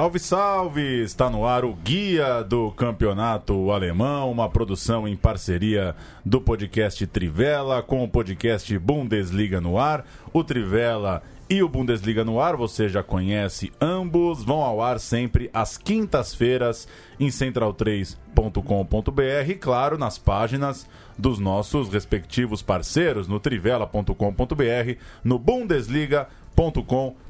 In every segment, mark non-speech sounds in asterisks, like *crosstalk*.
Salve, salve! Está no ar o Guia do Campeonato Alemão, uma produção em parceria do podcast Trivela com o podcast Bundesliga no ar. O Trivela e o Bundesliga no ar, você já conhece ambos, vão ao ar sempre às quintas-feiras em central3.com.br e, claro, nas páginas dos nossos respectivos parceiros no trivela.com.br, no bundesliga.com.br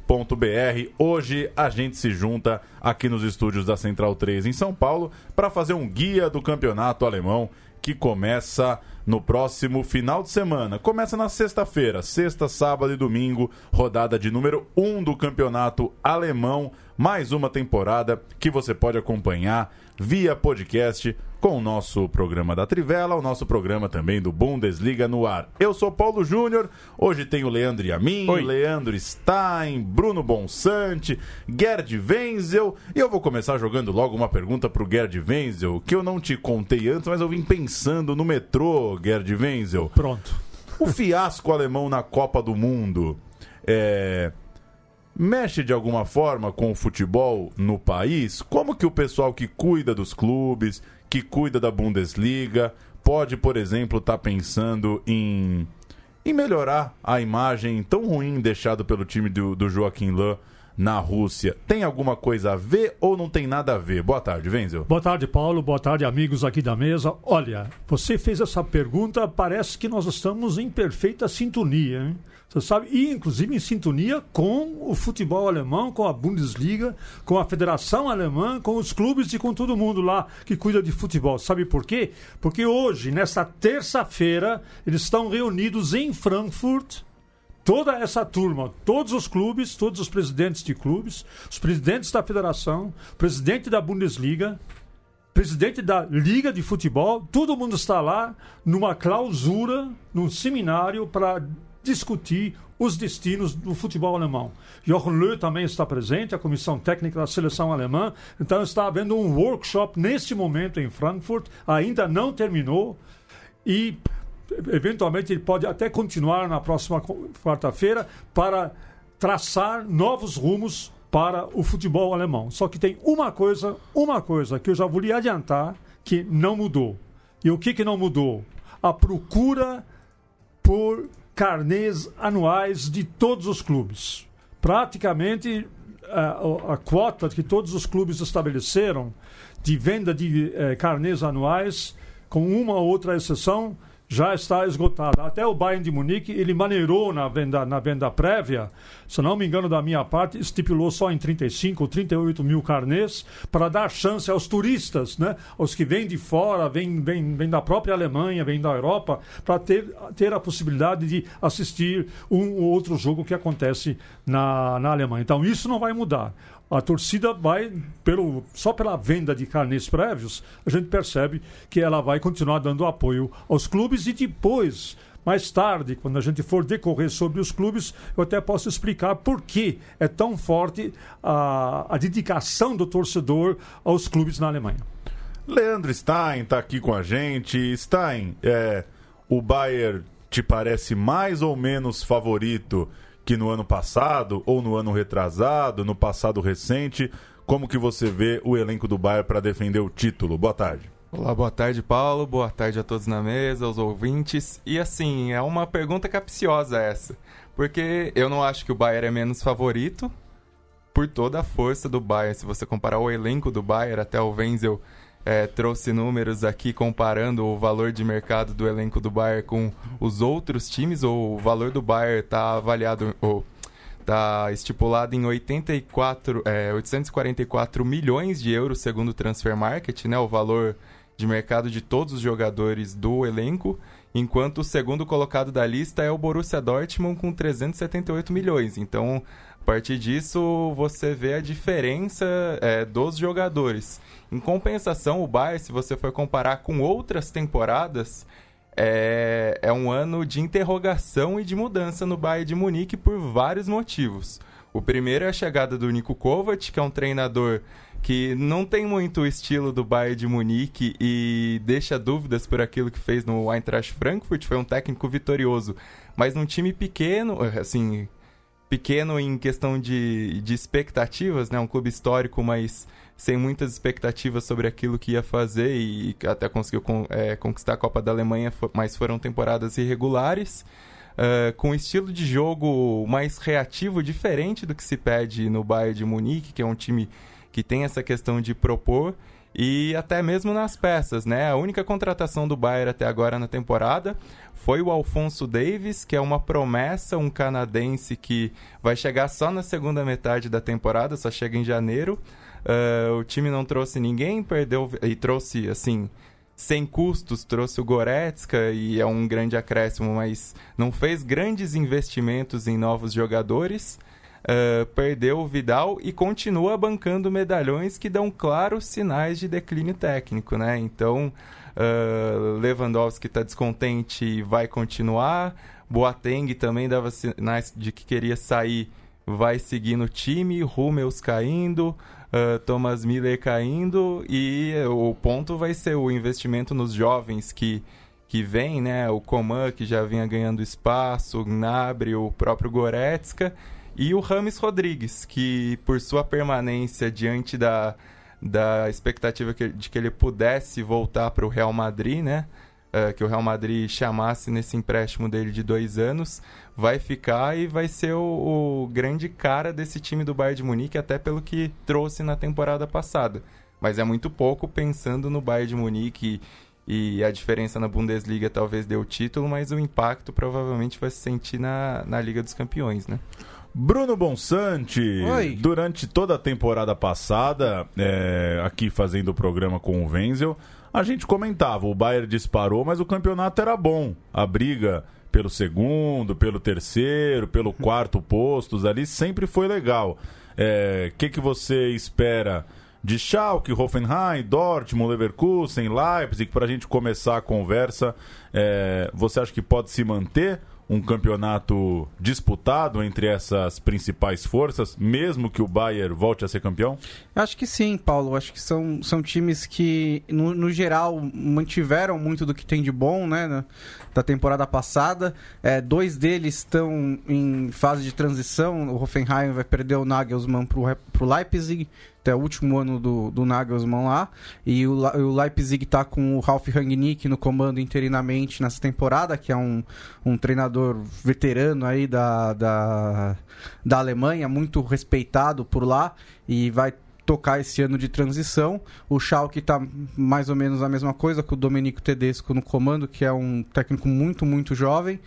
Hoje a gente se junta aqui nos estúdios da Central 3 em São Paulo para fazer um guia do campeonato alemão que começa no próximo final de semana. Começa na sexta-feira, sexta, sábado e domingo, rodada de número 1 um do campeonato alemão. Mais uma temporada que você pode acompanhar via podcast com o nosso programa da Trivela, o nosso programa também do Bundesliga no ar. Eu sou Paulo Júnior, hoje tem o Leandro Yamin, Oi. Leandro Stein, Bruno Bonsante, Gerd Wenzel, e eu vou começar jogando logo uma pergunta pro Gerd Wenzel, que eu não te contei antes, mas eu vim pensando no metrô, Gerd Wenzel. Pronto. O fiasco alemão na Copa do Mundo é, mexe de alguma forma com o futebol no país? Como que o pessoal que cuida dos clubes, que cuida da Bundesliga, pode, por exemplo, estar tá pensando em, em melhorar a imagem tão ruim deixada pelo time do, do Joaquim Lã na Rússia. Tem alguma coisa a ver ou não tem nada a ver? Boa tarde, Wenzel. Boa tarde, Paulo. Boa tarde, amigos aqui da mesa. Olha, você fez essa pergunta, parece que nós estamos em perfeita sintonia, hein? Você sabe, e inclusive em sintonia com o futebol alemão, com a Bundesliga, com a Federação Alemã, com os clubes e com todo mundo lá que cuida de futebol. Sabe por quê? Porque hoje, nesta terça-feira, eles estão reunidos em Frankfurt toda essa turma, todos os clubes, todos os presidentes de clubes, os presidentes da federação, presidente da Bundesliga, presidente da Liga de Futebol, todo mundo está lá numa clausura, num seminário para discutir os destinos do futebol alemão. Jochen Löw também está presente, a comissão técnica da seleção alemã. Então está havendo um workshop neste momento em Frankfurt, ainda não terminou e eventualmente ele pode até continuar na próxima quarta-feira para traçar novos rumos para o futebol alemão. Só que tem uma coisa, uma coisa que eu já vou lhe adiantar que não mudou. E o que que não mudou? A procura por carnês anuais de todos os clubes. Praticamente a, a quota que todos os clubes estabeleceram de venda de eh, carnês anuais, com uma ou outra exceção, já está esgotada. Até o Bayern de Munique, ele maneirou na venda, na venda prévia, se não me engano da minha parte, estipulou só em 35 ou 38 mil carnês para dar chance aos turistas, né? aos que vêm de fora, vêm, vêm, vêm da própria Alemanha, vêm da Europa, para ter, ter a possibilidade de assistir um ou outro jogo que acontece na, na Alemanha. Então isso não vai mudar a torcida vai, pelo, só pela venda de carnês prévios, a gente percebe que ela vai continuar dando apoio aos clubes e depois, mais tarde, quando a gente for decorrer sobre os clubes, eu até posso explicar por que é tão forte a, a dedicação do torcedor aos clubes na Alemanha. Leandro Stein está aqui com a gente. Stein, é, o Bayern te parece mais ou menos favorito que no ano passado ou no ano retrasado, no passado recente? Como que você vê o elenco do Bayern para defender o título? Boa tarde. Olá, boa tarde, Paulo. Boa tarde a todos na mesa, aos ouvintes. E assim, é uma pergunta capciosa essa, porque eu não acho que o Bayern é menos favorito por toda a força do Bayern. Se você comparar o elenco do Bayern até o Wenzel é, trouxe números aqui comparando o valor de mercado do elenco do Bayern com os outros times. O valor do Bayern está avaliado, ou está estipulado em 84, é, 844 milhões de euros segundo o Transfer Market, né, o valor de mercado de todos os jogadores do elenco, enquanto o segundo colocado da lista é o Borussia Dortmund com 378 milhões. Então, partir disso, você vê a diferença é, dos jogadores. Em compensação, o Bayern, se você for comparar com outras temporadas, é, é um ano de interrogação e de mudança no Bayern de Munique por vários motivos. O primeiro é a chegada do Nico Kovac, que é um treinador que não tem muito o estilo do Bayern de Munique e deixa dúvidas por aquilo que fez no Eintracht Frankfurt. Foi um técnico vitorioso, mas num time pequeno, assim, pequeno em questão de, de expectativas, né? Um clube histórico, mas sem muitas expectativas sobre aquilo que ia fazer e até conseguiu é, conquistar a Copa da Alemanha, mas foram temporadas irregulares. Uh, com um estilo de jogo mais reativo, diferente do que se pede no Bayern de Munique, que é um time que tem essa questão de propor e até mesmo nas peças, né? A única contratação do Bayern até agora na temporada foi o Alfonso Davis, que é uma promessa, um canadense que vai chegar só na segunda metade da temporada, só chega em janeiro. Uh, o time não trouxe ninguém, perdeu e trouxe assim sem custos, trouxe o Goretzka e é um grande acréscimo, mas não fez grandes investimentos em novos jogadores. Uh, perdeu o Vidal e continua bancando medalhões que dão claros sinais de declínio técnico, né? Então, uh, Lewandowski está descontente e vai continuar. Boateng também dava sinais de que queria sair, vai seguir no time. Hummels caindo, uh, Thomas Miller caindo e o ponto vai ser o investimento nos jovens que que vem, né? O Coman que já vinha ganhando espaço, o Gnabry, o próprio Goretzka e o Rames Rodrigues, que por sua permanência diante da, da expectativa que, de que ele pudesse voltar para o Real Madrid, né? Uh, que o Real Madrid chamasse nesse empréstimo dele de dois anos, vai ficar e vai ser o, o, grande cara desse time do Bayern de Munique, até pelo que trouxe na temporada passada. Mas é muito pouco pensando no Bayern de Munique e, e a diferença na Bundesliga talvez dê o título, mas o impacto provavelmente vai se sentir na, na Liga dos Campeões, né? Bruno Bonsante, Oi. durante toda a temporada passada, é, aqui fazendo o programa com o Wenzel, a gente comentava, o Bayern disparou, mas o campeonato era bom. A briga pelo segundo, pelo terceiro, pelo *laughs* quarto postos ali sempre foi legal. O é, que, que você espera de Schalke, Hoffenheim, Dortmund, Leverkusen, Leipzig, para a gente começar a conversa? É, você acha que pode se manter um campeonato disputado entre essas principais forças, mesmo que o Bayern volte a ser campeão? Acho que sim, Paulo. Acho que são, são times que, no, no geral, mantiveram muito do que tem de bom, né? Da temporada passada. É, dois deles estão em fase de transição. O Hoffenheim vai perder o Nagelsmann para o Leipzig até o último ano do, do Nagelsmann lá. E o, o Leipzig está com o Ralf Rangnick no comando interinamente nessa temporada, que é um, um treinador veterano aí da, da, da Alemanha, muito respeitado por lá e vai tocar esse ano de transição. O Schalke está mais ou menos a mesma coisa, com o Domenico Tedesco no comando, que é um técnico muito, muito jovem.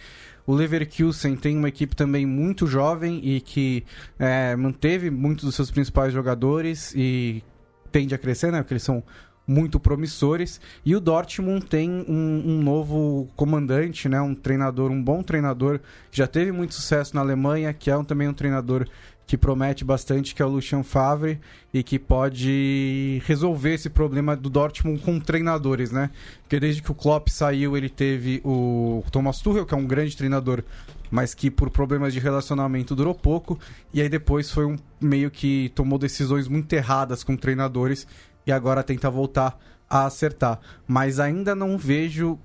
O Leverkusen tem uma equipe também muito jovem e que é, manteve muitos dos seus principais jogadores e tende a crescer, né? Porque eles são muito promissores. E o Dortmund tem um, um, novo comandante, né? um treinador, um bom treinador, já teve muito sucesso na Alemanha, que é um, também um treinador que promete bastante, que é o Lucien Favre, e que pode resolver esse problema do Dortmund com treinadores, né? Porque desde que o Klopp saiu, ele teve o Thomas Tuchel, que é um grande treinador, mas que por problemas de relacionamento durou pouco, e aí depois foi um meio que tomou decisões muito erradas com treinadores e agora tenta voltar a acertar. Mas ainda não vejo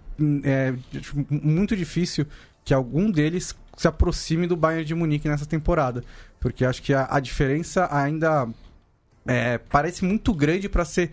é, muito difícil que algum deles se aproxime do Bayern de Munique nessa temporada. Porque acho que a, a diferença ainda é, parece muito grande para ser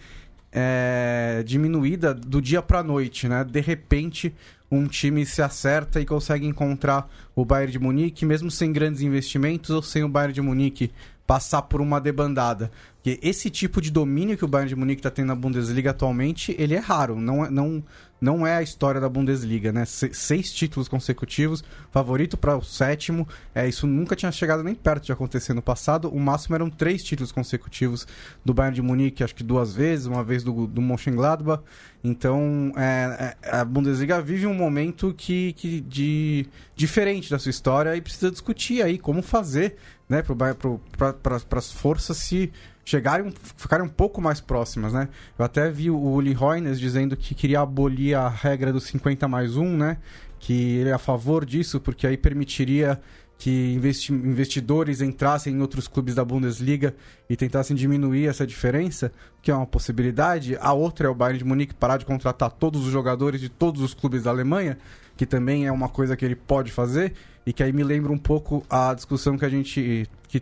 é, diminuída do dia para noite, né? De repente, um time se acerta e consegue encontrar o Bayern de Munique, mesmo sem grandes investimentos ou sem o Bayern de Munique passar por uma debandada. Porque esse tipo de domínio que o Bayern de Munique está tendo na Bundesliga atualmente, ele é raro. Não, é- não, não é a história da Bundesliga, né? Se- seis títulos consecutivos, favorito para o sétimo. É, isso nunca tinha chegado nem perto de acontecer no passado. O máximo eram três títulos consecutivos do Bayern de Munique, acho que duas vezes, uma vez do, do Mönchengladbach. Então, é, é, a Bundesliga vive um momento que, que de diferente da sua história e precisa discutir aí como fazer, né, para as forças se chegarem, ficarem um pouco mais próximas, né? Eu até vi o Uli Hoeneß dizendo que queria abolir a regra do 50 mais 1, né? Que ele é a favor disso, porque aí permitiria que investi investidores entrassem em outros clubes da Bundesliga e tentassem diminuir essa diferença, que é uma possibilidade. A outra é o Bayern de Munique parar de contratar todos os jogadores de todos os clubes da Alemanha, que também é uma coisa que ele pode fazer e que aí me lembra um pouco a discussão que a gente que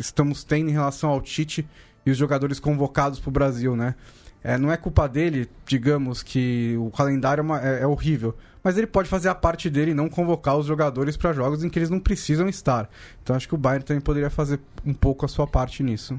estamos tendo em relação ao Tite e os jogadores convocados para o Brasil, né? É, não é culpa dele, digamos, que o calendário é, uma- é- é horrível. Mas ele pode fazer a parte dele e não convocar os jogadores para jogos em que eles não precisam estar. Então acho que o Bayern também poderia fazer um pouco a sua parte nisso.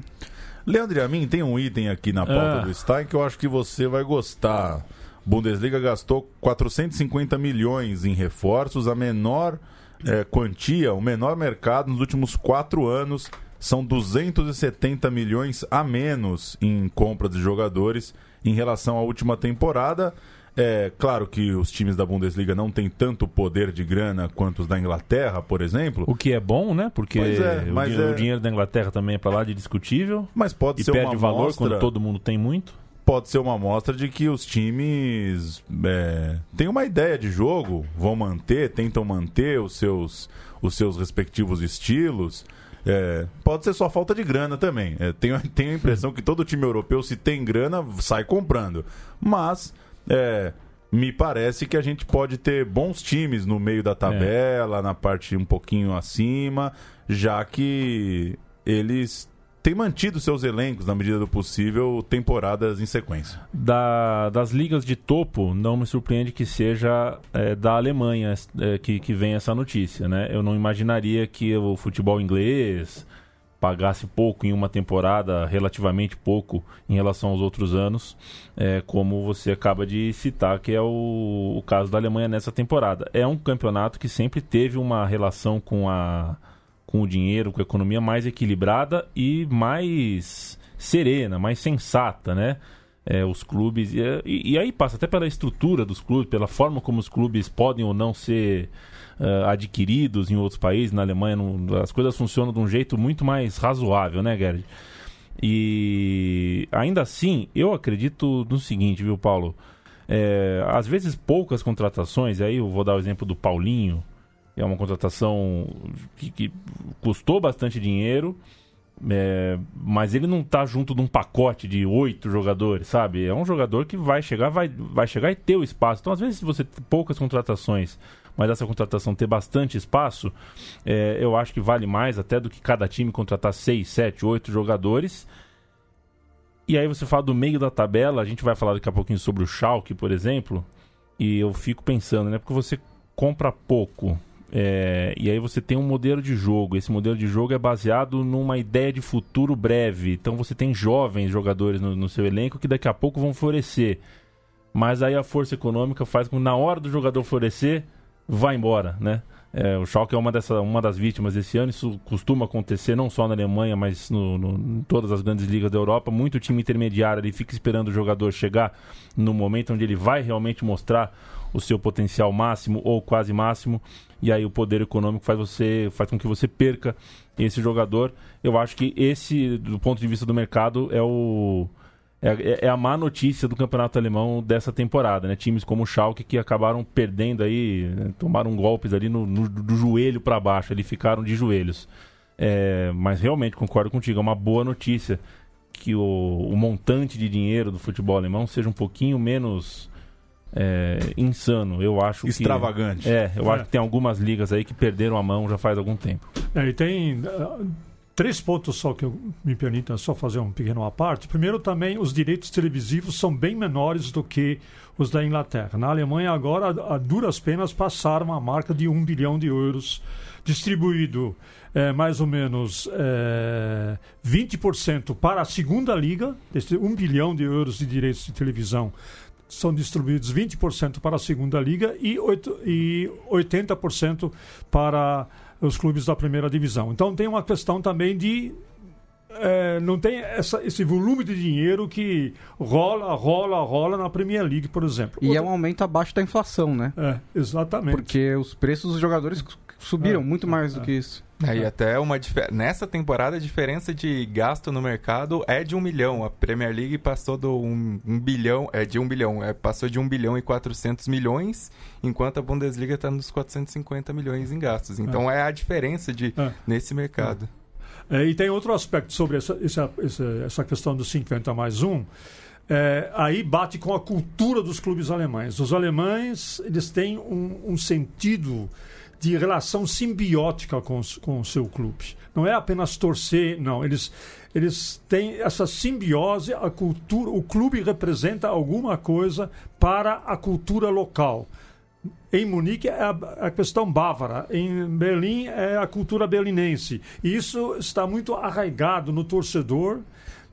Leandro e a mim tem um item aqui na pauta Ah. do Stein que eu acho que você vai gostar. Bundesliga gastou 450 milhões em reforços, a menor eh, quantia, o menor mercado nos últimos quatro anos. São 270 milhões a menos em compras de jogadores em relação à última temporada. É claro que os times da Bundesliga não têm tanto poder de grana quanto os da Inglaterra, por exemplo, O que é bom, né? Porque é, o, mas di- é- o dinheiro da Inglaterra também é pra lá de discutível. mas pode E ser perde uma valor amostra... quando todo mundo tem muito. pode ser uma amostra de que os times é, têm uma ideia de jogo, vão manter, tentam manter os seus, os seus respectivos estilos. É, pode ser só falta de grana também. É, tenho, *laughs* tenho a impressão que todo time europeu, se tem grana, sai comprando. Mas é, me parece que a gente pode ter bons times no meio da tabela, na parte um pouquinho acima, já que eles têm mantido seus elencos, na medida do possível, temporadas em sequência. Da- das ligas de topo, não me surpreende que seja é, da Alemanha é, que, que vem essa notícia, né? Eu não imaginaria que o futebol inglês pagasse pouco em uma temporada, relativamente pouco em relação aos outros anos, é, como você acaba de citar, que é o, o caso da Alemanha nessa temporada. É um campeonato que sempre teve uma relação com a com o dinheiro, com a economia mais equilibrada e mais serena, mais sensata, né? É, os clubes. E, e- aí passa até pela estrutura dos clubes, pela forma como os clubes podem ou não ser ah, adquiridos em outros países. Na Alemanha, não- as coisas funcionam de um jeito muito mais razoável, né, Gerd? E ainda assim, eu acredito no seguinte, viu, Paulo? É, às vezes poucas contratações, aí eu vou dar o exemplo do Paulinho, é uma contratação que, que custou bastante dinheiro, é, mas ele não tá junto de um pacote de oito jogadores, sabe? É um jogador que vai chegar, vai, vai chegar e ter o espaço. Então, às vezes, se você tem poucas contratações, mas essa contratação ter bastante espaço, é, eu acho que vale mais até do que cada time contratar seis, sete, oito jogadores. E aí você fala do meio da tabela, a gente vai falar daqui a pouquinho sobre o Schalke, por exemplo, e eu fico pensando, né? Porque você compra pouco, é, e aí você tem um modelo de jogo. Esse modelo de jogo é baseado numa ideia de futuro breve. Então você tem jovens jogadores no, no seu elenco que daqui a pouco vão florescer. Mas aí a força econômica faz com que na hora do jogador florescer, vá embora, né? É, o Schalke é uma, dessa, uma das vítimas desse ano. Isso costuma acontecer não só na Alemanha, mas no, no- em todas as grandes ligas da Europa. Muito time intermediário ali fica esperando o jogador chegar no momento onde ele vai realmente mostrar o seu potencial máximo ou quase máximo. E aí o poder econômico faz você faz com que você perca esse jogador. Eu acho que esse, do ponto de vista do mercado, é o é, é- é a má notícia do campeonato alemão dessa temporada, né? Times como o Schalke que acabaram perdendo aí, né? tomaram golpes ali no, no- do joelho para baixo, ali ficaram de joelhos. É, mas realmente concordo contigo, é uma boa notícia que o, o montante de dinheiro do futebol alemão seja um pouquinho menos é, insano. Eu acho que Extravagante. é, eu É. acho que tem algumas ligas aí que perderam a mão já faz algum tempo. É, e tem. ah, três pontos só que eu, me permitam só fazer um pequeno à parte. Primeiro, também os direitos televisivos são bem menores do que os da Inglaterra. Na Alemanha, agora, a, a duras penas passaram a marca de um bilhão de euros distribuído é, mais ou menos é, 20% para a segunda liga, desse 1 bilhão de euros de direitos de televisão são distribuídos 20% para a segunda liga e, 8, e 80% para os clubes da primeira divisão. Então tem uma questão também de é, não tem essa, esse volume de dinheiro que rola, rola, rola na Premier League, por exemplo. E Outra... é um aumento abaixo da inflação, né? É, exatamente. Porque os preços dos jogadores subiram é, muito mais do é. que isso. É, e até uma nessa temporada a diferença de gasto no mercado é de um milhão. A Premier League passou do um, um bilhão, é de um bilhão, é, passou de um bilhão e 400 milhões, enquanto a Bundesliga está nos 450 milhões em gastos. Então é, é a diferença de é. nesse mercado. É. e tem outro aspecto sobre essa, essa, essa questão dos 50 mais um. É, aí bate com a cultura dos clubes alemães. Os alemães eles têm um, um sentido de relação simbiótica com, com o seu clube. Não é apenas torcer, não. Eles, eles têm essa simbiose, a cultura, o clube representa alguma coisa para a cultura local. Em Munique é a, questão bávara, em Berlim é a cultura berlinense. E isso está muito arraigado no torcedor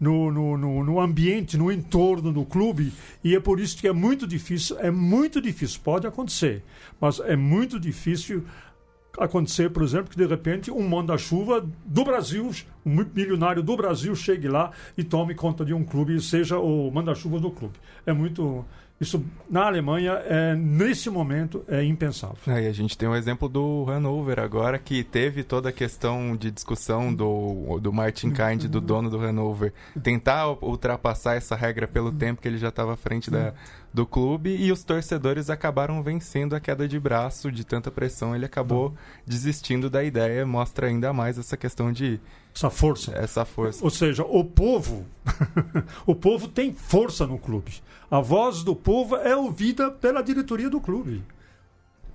no, no, no, no, ambiente, no entorno do clube, e é por isso que é muito difícil, é muito difícil, pode acontecer, mas é muito difícil acontecer, por exemplo, que de repente um manda-chuva do Brasil, um milionário do Brasil chegue lá e tome conta de um clube e seja o manda-chuva do clube. É muito isso na Alemanha, é, nesse momento, é impensável. É, e a gente tem um exemplo do Hanover agora, que teve toda a questão de discussão do, do Martin Kind, do dono do Hanover, tentar ultrapassar essa regra pelo tempo que ele já estava à frente da, do clube e os torcedores acabaram vencendo a queda de braço de tanta pressão. Ele acabou desistindo da ideia, mostra ainda mais essa questão de essa força. Essa força. Ou seja, o povo, *laughs* o povo tem força no clube. A voz do povo é ouvida pela diretoria do clube.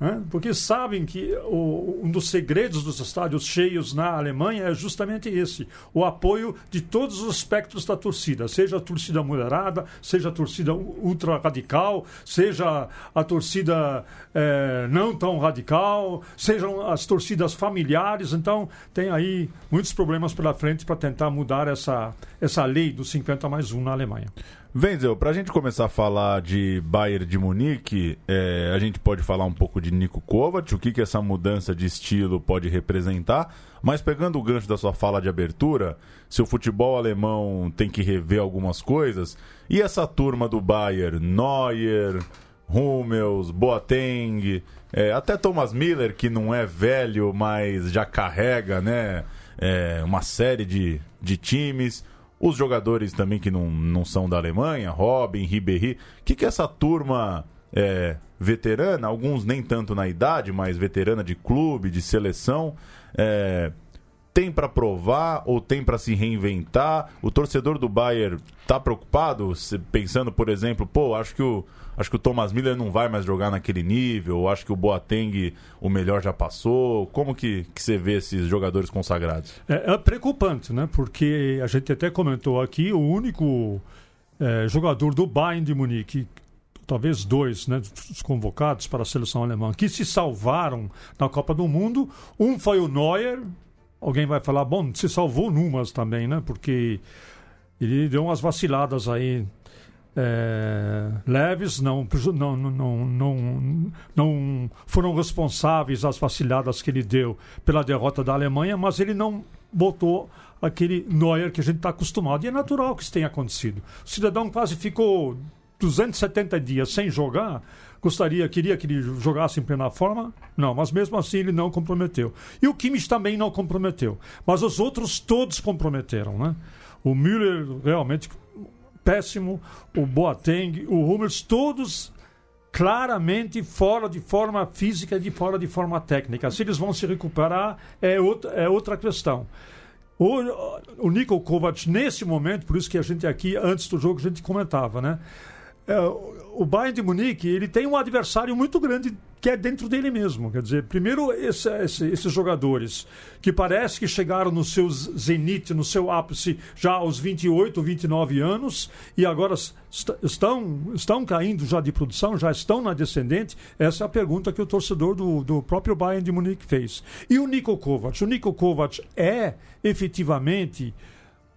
Né? Porque sabem que o, um dos segredos dos estádios cheios na Alemanha é justamente esse: o apoio de todos os aspectos da torcida, seja a torcida moderada, seja a torcida ultra radical, seja a torcida é, não tão radical, sejam as torcidas familiares. Então, tem aí muitos problemas pela frente para tentar mudar essa, essa lei dos 50 mais 1 na Alemanha. Wenzel, para a gente começar a falar de Bayern de Munique, é, a gente pode falar um pouco de Nico Kovac, o que, que essa mudança de estilo pode representar. Mas pegando o gancho da sua fala de abertura, se o futebol alemão tem que rever algumas coisas, e essa turma do Bayern, Neuer, Hummels, Boateng, é, até Thomas Miller, que não é velho, mas já carrega né, é, uma série de, de times os jogadores também que não, não são da Alemanha, Robin, Ribéry. O que, que essa turma é, veterana, alguns nem tanto na idade, mas veterana de clube, de seleção, é, tem para provar ou tem para se reinventar? O torcedor do Bayern está preocupado, pensando, por exemplo, pô, acho que o acho que o Thomas Miller não vai mais jogar naquele nível, acho que o Boateng o melhor já passou. Como que, que você vê esses jogadores consagrados? É, é preocupante, né? Porque a gente até comentou aqui, o único é, jogador do Bayern de Munique talvez dois, né, os convocados para a seleção alemã, que se salvaram na Copa do Mundo. Um foi o Neuer. Alguém vai falar, bom, se salvou numas também, né? Porque ele deu umas vaciladas aí é, leves, não, não, não, não, não foram responsáveis às vaciladas que ele deu pela derrota da Alemanha, mas ele não botou aquele Neuer que a gente está acostumado. E é natural que isso tenha acontecido. O cidadão quase ficou 270 dias sem jogar. Gostaria, queria que ele jogasse em plena forma? Não, mas mesmo assim ele não comprometeu. E o Kimmich também não comprometeu. Mas os outros todos comprometeram, né? O Müller realmente péssimo, o Boateng, o Hummels, todos claramente fora de forma física e de fora de forma técnica. Se eles vão se recuperar é outra, é outra questão. O, o Niko Kovac, nesse momento, por isso que a gente aqui, antes do jogo, a gente comentava, né? É, o Bayern de Munique ele tem um adversário muito grande que é dentro dele mesmo. Quer dizer, primeiro esse, esse, esses jogadores que parece que chegaram no seu zenite, no seu ápice já aos 28, 29 anos e agora est estão, estão caindo já de produção, já estão na descendente. Essa é a pergunta que o torcedor do, do próprio Bayern de Munique fez. E o Niko Kovac? O Niko Kovac é efetivamente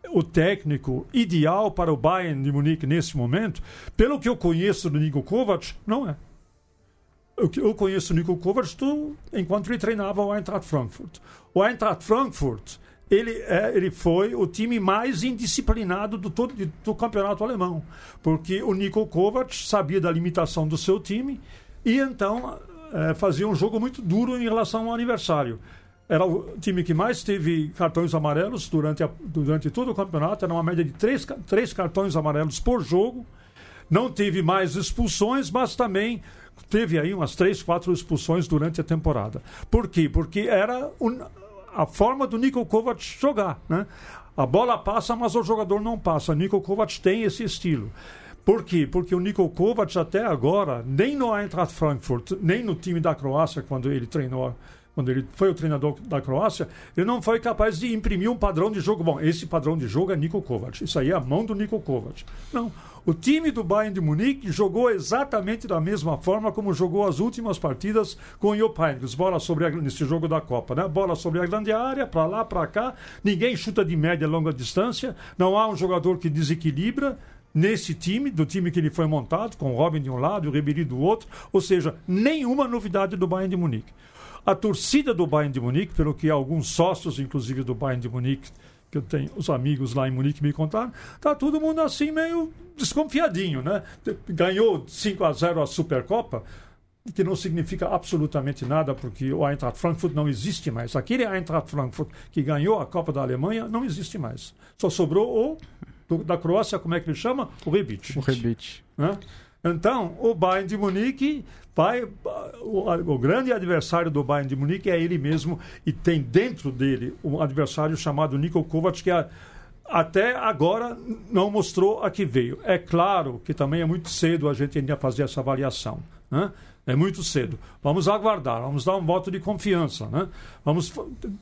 o técnico ideal para o Bayern de Munique nesse momento, pelo que eu conheço do Niko Kovac, não é. Eu, eu conheço o Niko Kovac do, enquanto ele treinava o Eintracht Frankfurt. O Eintracht Frankfurt, ele, é, ele foi o time mais indisciplinado do, todo, do campeonato alemão, porque o Niko Kovac sabia da limitação do seu time e então é, fazia um jogo muito duro em relação ao aniversário era o time que mais teve cartões amarelos durante, a, durante todo o campeonato, era uma média de três, três cartões amarelos por jogo. Não teve mais expulsões, mas também teve aí umas três, quatro expulsões durante a temporada. Por quê? Porque era un, a forma do Niko Kovac jogar, né? A bola passa, mas o jogador não passa. Niko Kovac tem esse estilo. Por quê? Porque o Niko Kovac até agora, nem no Eintracht Frankfurt, nem no time da Croácia, quando ele treinou quando ele foi o treinador da Croácia, ele não foi capaz de imprimir um padrão de jogo. Bom, esse padrão de jogo é Niko Kovac. Isso aí é a mão do Niko Kovac. Não. O time do Bayern de Munique jogou exatamente da mesma forma como jogou as últimas partidas com o Heynckes. Bola sobre a, nesse jogo da Copa, né? Bola sobre a grande área, para lá, para cá. Ninguém chuta de média longa distância. Não há um jogador que desequilibra nesse time, do time que ele foi montado, com o Robin de um lado e o Ribéry do outro. Ou seja, nenhuma novidade do Bayern de Munique. A torcida do Bayern de Munique, pelo que alguns sócios, inclusive do Bayern de Munique, que eu tenho os amigos lá em Munique me contaram, tá todo mundo assim meio desconfiadinho, né? Ganhou 5 a 0 a Supercopa, que não significa absolutamente nada, porque o Eintracht Frankfurt não existe mais. Aquele Eintracht Frankfurt que ganhou a Copa da Alemanha não existe mais. Só sobrou o do, da Croácia, como é que ele chama? O Rebic. O Rebic. Né? Então, o Bayern de Munique vai. O, o, grande adversário do Bayern de Munique é ele mesmo e tem dentro dele um adversário chamado Niko Kovac, que a, até agora não mostrou a que veio. É claro que também é muito cedo a gente ainda fazer essa avaliação. Né? É muito cedo. Vamos aguardar, vamos dar um voto de confiança. Né? Vamos,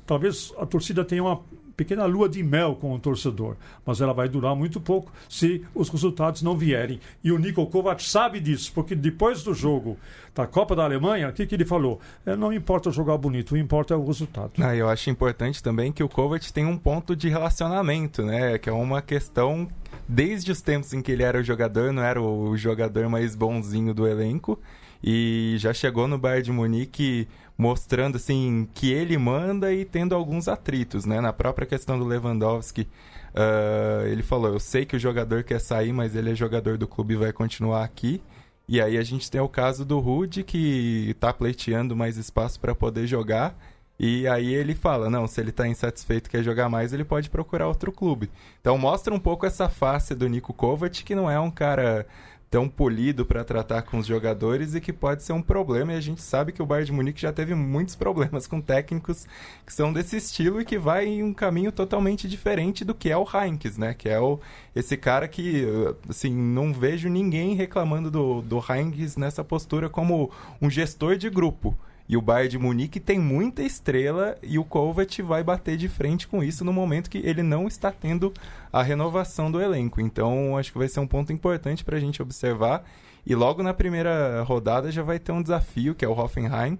talvez a torcida tenha uma pequena lua de mel com o torcedor, mas ela vai durar muito pouco se os resultados não vierem. E o Niko Kovac sabe disso, porque depois do jogo da Copa da Alemanha, o que, que ele falou? É, não importa jogar bonito, o importa é o resultado. Ah, eu acho importante também que o Kovac tem um ponto de relacionamento, né? Que é uma questão desde os tempos em que ele era o jogador, não era o jogador mais bonzinho do elenco e já chegou no Bayern de Munique mostrando assim que ele manda e tendo alguns atritos, né? Na própria questão do Lewandowski, uh, ele falou: eu sei que o jogador quer sair, mas ele é jogador do clube e vai continuar aqui. E aí a gente tem o caso do Rude que está pleiteando mais espaço para poder jogar. E aí ele fala, não, se ele está insatisfeito quer jogar mais, ele pode procurar outro clube. Então mostra um pouco essa face do Nico Kovac, que não é um cara tão polido para tratar com os jogadores e que pode ser um problema. E a gente sabe que o Bayern de Munique já teve muitos problemas com técnicos que são desse estilo e que vai em um caminho totalmente diferente do que é o Heinz, né? Que é o, esse cara que, assim, não vejo ninguém reclamando do, do Heinz nessa postura como um gestor de grupo. E o Bayern de Munique tem muita estrela e o Kovac vai bater de frente com isso no momento que ele não está tendo a renovação do elenco. Então, acho que vai ser um ponto importante para a gente observar. E logo na primeira rodada já vai ter um desafio, que é o Hoffenheim,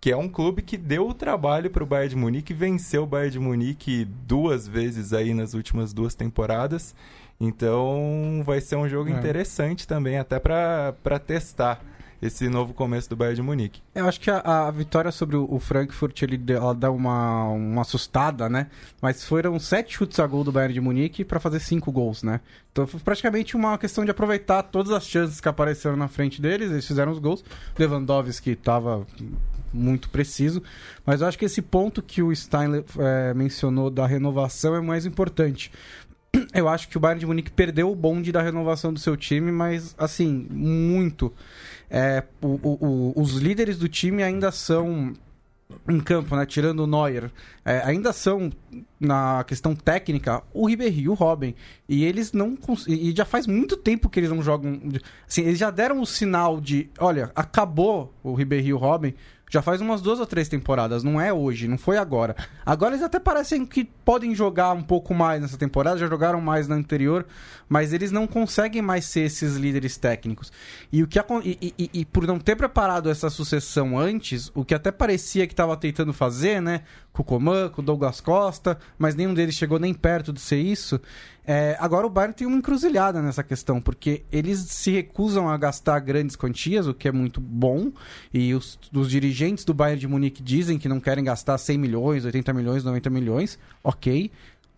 que é um clube que deu o trabalho para o Bayern de Munique, venceu o Bayern de Munique duas vezes aí nas últimas duas temporadas. Então, vai ser um jogo é. interessante também, até para testar esse novo começo do Bayern de Munique. Eu acho que a, a vitória sobre o, Frankfurt ele, ela dá uma, uma assustada, né? Mas foram sete chutes a gol do Bayern de Munique para fazer cinco gols, né? Então foi praticamente uma questão de aproveitar todas as chances que apareceram na frente deles, eles fizeram os gols. Lewandowski estava muito preciso, mas eu acho que esse ponto que o Stein é, mencionou da renovação é mais importante *clears throat* eu acho que o Bayern de Munique perdeu o bonde da renovação do seu time, mas assim, muito é, o, o, os líderes do time ainda são em campo, né? Tirando o Neuer, é, ainda são na questão técnica o Ribéry o Robin. E eles não. E já faz muito tempo que eles não jogam. Assim, eles já deram o sinal de: olha, acabou o Ribéry e o Robin. Já faz umas duas ou três temporadas, não é hoje, não foi agora. Agora eles até parecem que podem jogar um pouco mais nessa temporada, já jogaram mais na anterior, mas eles não conseguem mais ser esses líderes técnicos. E, o que e, e, e por não ter preparado essa sucessão antes, o que até parecia que estava tentando fazer, né? Com o Coman, com o Douglas Costa, mas nenhum deles chegou nem perto de ser isso. É, agora o Bayern tem uma encruzilhada nessa questão, porque eles se recusam a gastar grandes quantias, o que é muito bom, e os, os dirigentes do Bayern de Munique dizem que não querem gastar 100 milhões, 80 milhões, 90 milhões, ok,